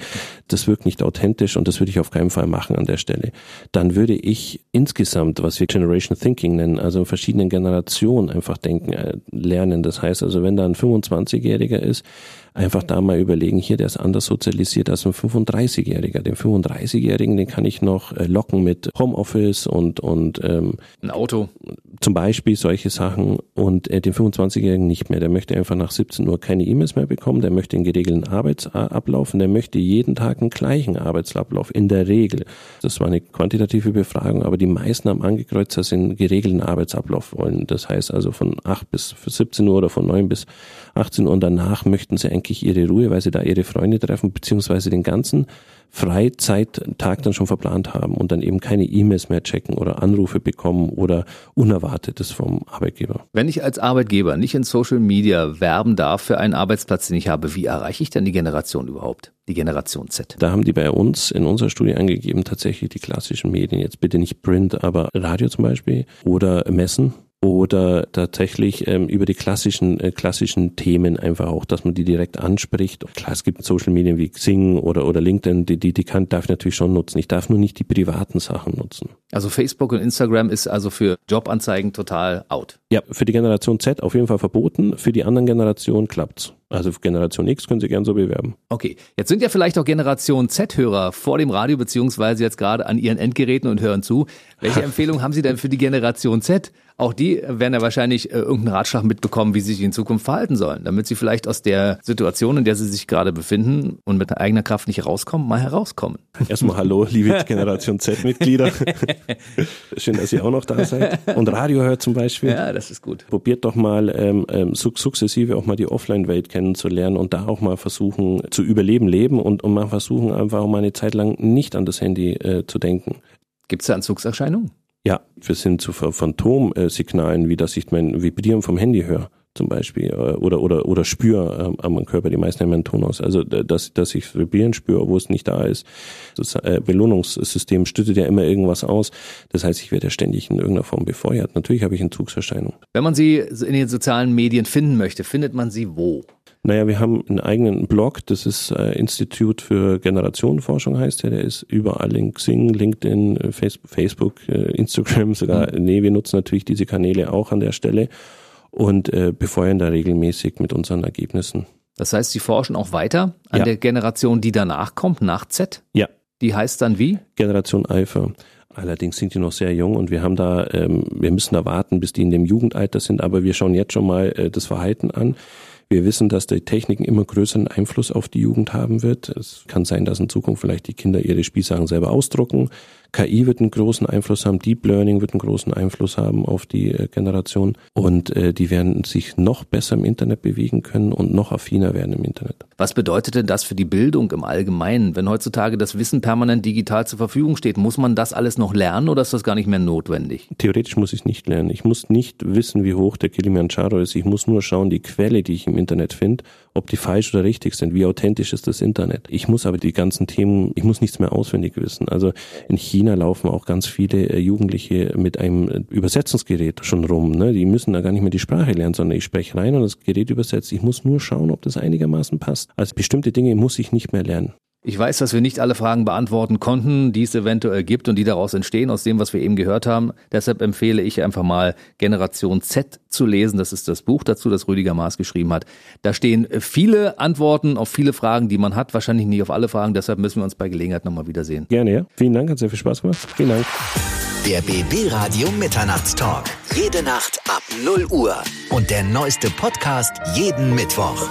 S3: Das wirkt nicht authentisch und das würde ich auf keinen Fall machen an der Stelle. Dann würde ich insgesamt, was wir Generation Thinking nennen, also verschiedenen Generationen einfach denken, äh, lernen. Das heißt also, wenn wenn da ein 25-Jähriger ist, einfach da mal überlegen, hier, der ist anders sozialisiert als ein 35-Jähriger. Den 35-Jährigen, den kann ich noch äh, locken mit Homeoffice und, und ähm,
S2: ein Auto.
S3: Zum Beispiel solche Sachen und äh, den 25-Jährigen nicht mehr. Der möchte einfach nach 17 Uhr keine E-Mails mehr bekommen, der möchte einen geregelten Arbeitsablauf und der möchte jeden Tag einen gleichen Arbeitsablauf, in der Regel. Das war eine quantitative Befragung, aber die meisten haben angekreuzt, dass sie einen geregelten Arbeitsablauf wollen. Das heißt also von 8 bis 17 Uhr oder von 9 bis 18 Uhr und danach möchten sie eigentlich ihre Ruhe, weil sie da ihre Freunde treffen, beziehungsweise den ganzen Freizeittag dann schon verplant haben und dann eben keine E-Mails mehr checken oder Anrufe bekommen oder Unerwartetes vom Arbeitgeber.
S2: Wenn ich als Arbeitgeber nicht in Social Media werben darf für einen Arbeitsplatz, den ich habe, wie erreiche ich denn die Generation überhaupt? Die Generation Z.
S3: Da haben die bei uns in unserer Studie angegeben, tatsächlich die klassischen Medien, jetzt bitte nicht Print, aber Radio zum Beispiel oder Messen oder tatsächlich ähm, über die klassischen äh, klassischen Themen einfach auch, dass man die direkt anspricht. Klar, es gibt Social Medien wie Xing oder oder LinkedIn, die die, die kann darf ich natürlich schon nutzen. Ich darf nur nicht die privaten Sachen nutzen.
S2: Also Facebook und Instagram ist also für Jobanzeigen total out.
S3: Ja, für die Generation Z auf jeden Fall verboten. Für die anderen Generationen klappt's. Also Generation X können Sie gern so bewerben.
S2: Okay, jetzt sind ja vielleicht auch Generation Z-Hörer vor dem Radio beziehungsweise jetzt gerade an ihren Endgeräten und hören zu. Welche Empfehlung haben Sie denn für die Generation Z? Auch die werden ja wahrscheinlich äh, irgendeinen Ratschlag mitbekommen, wie sie sich in Zukunft verhalten sollen, damit sie vielleicht aus der Situation, in der sie sich gerade befinden und mit eigener Kraft nicht rauskommen, mal herauskommen.
S3: Erstmal Hallo, liebe Generation Z-Mitglieder. Schön, dass ihr auch noch da seid. Und Radio hört zum Beispiel.
S2: Ja, das ist gut.
S3: Probiert doch mal ähm, ähm, sukzessive auch mal die Offline-Welt kennenzulernen und da auch mal versuchen zu überleben, leben und, und mal versuchen einfach auch mal eine Zeit lang nicht an das Handy äh, zu denken.
S2: Gibt es da Entzugserscheinungen?
S3: Ja, wir sind zu Phantomsignalen, wie dass ich mein Vibrieren vom Handy höre zum Beispiel äh, oder oder oder spüre äh, am Körper. Die meisten haben einen Ton aus. Also dass dass ich Vibrieren spüre, wo es nicht da ist. Das äh, Belohnungssystem stüttet ja immer irgendwas aus. Das heißt, ich werde ja ständig in irgendeiner Form befeuert. Natürlich habe ich Entzugserscheinungen.
S2: Wenn man sie in den sozialen Medien finden möchte, findet man sie wo?
S3: Naja, wir haben einen eigenen Blog, das ist äh, Institut für Generationenforschung heißt der, der ist überall in Xing, LinkedIn, äh, Facebook, äh, Instagram sogar. Mhm. Nee, wir nutzen natürlich diese Kanäle auch an der Stelle und äh, befeuern da regelmäßig mit unseren Ergebnissen.
S2: Das heißt, Sie forschen auch weiter an ja. der Generation, die danach kommt, nach Z?
S3: Ja.
S2: Die heißt dann wie?
S3: Generation Alpha. Allerdings sind die noch sehr jung und wir haben da, ähm, wir müssen da warten, bis die in dem Jugendalter sind, aber wir schauen jetzt schon mal äh, das Verhalten an. Wir wissen, dass die Technik immer größeren Einfluss auf die Jugend haben wird. Es kann sein, dass in Zukunft vielleicht die Kinder ihre Spielsachen selber ausdrucken. KI wird einen großen Einfluss haben, Deep Learning wird einen großen Einfluss haben auf die äh, Generation und äh, die werden sich noch besser im Internet bewegen können und noch affiner werden im Internet.
S2: Was bedeutet denn das für die Bildung im Allgemeinen? Wenn heutzutage das Wissen permanent digital zur Verfügung steht, muss man das alles noch lernen oder ist das gar nicht mehr notwendig?
S3: Theoretisch muss ich es nicht lernen. Ich muss nicht wissen, wie hoch der Kilimanjaro ist. Ich muss nur schauen, die Quelle, die ich im Internet finde, ob die falsch oder richtig sind. Wie authentisch ist das Internet? Ich muss aber die ganzen Themen, ich muss nichts mehr auswendig wissen. Also in China laufen auch ganz viele äh, Jugendliche mit einem Übersetzungsgerät schon rum. Ne? Die müssen da gar nicht mehr die Sprache lernen, sondern ich spreche rein und das Gerät übersetzt. Ich muss nur schauen, ob das einigermaßen passt. Also bestimmte Dinge muss ich nicht mehr lernen.
S2: Ich weiß, dass wir nicht alle Fragen beantworten konnten, die es eventuell gibt und die daraus entstehen, aus dem, was wir eben gehört haben. Deshalb empfehle ich einfach mal Generation Z zu lesen. Das ist das Buch dazu, das Rüdiger Maas geschrieben hat. Da stehen viele Antworten auf viele Fragen, die man hat. Wahrscheinlich nicht auf alle Fragen. Deshalb müssen wir uns bei Gelegenheit nochmal wiedersehen.
S3: Gerne, ja. Vielen Dank, hat sehr viel Spaß gemacht. Vielen Dank.
S1: Der BB Radio Mitternachtstalk. Jede Nacht ab 0 Uhr. Und der neueste Podcast jeden Mittwoch.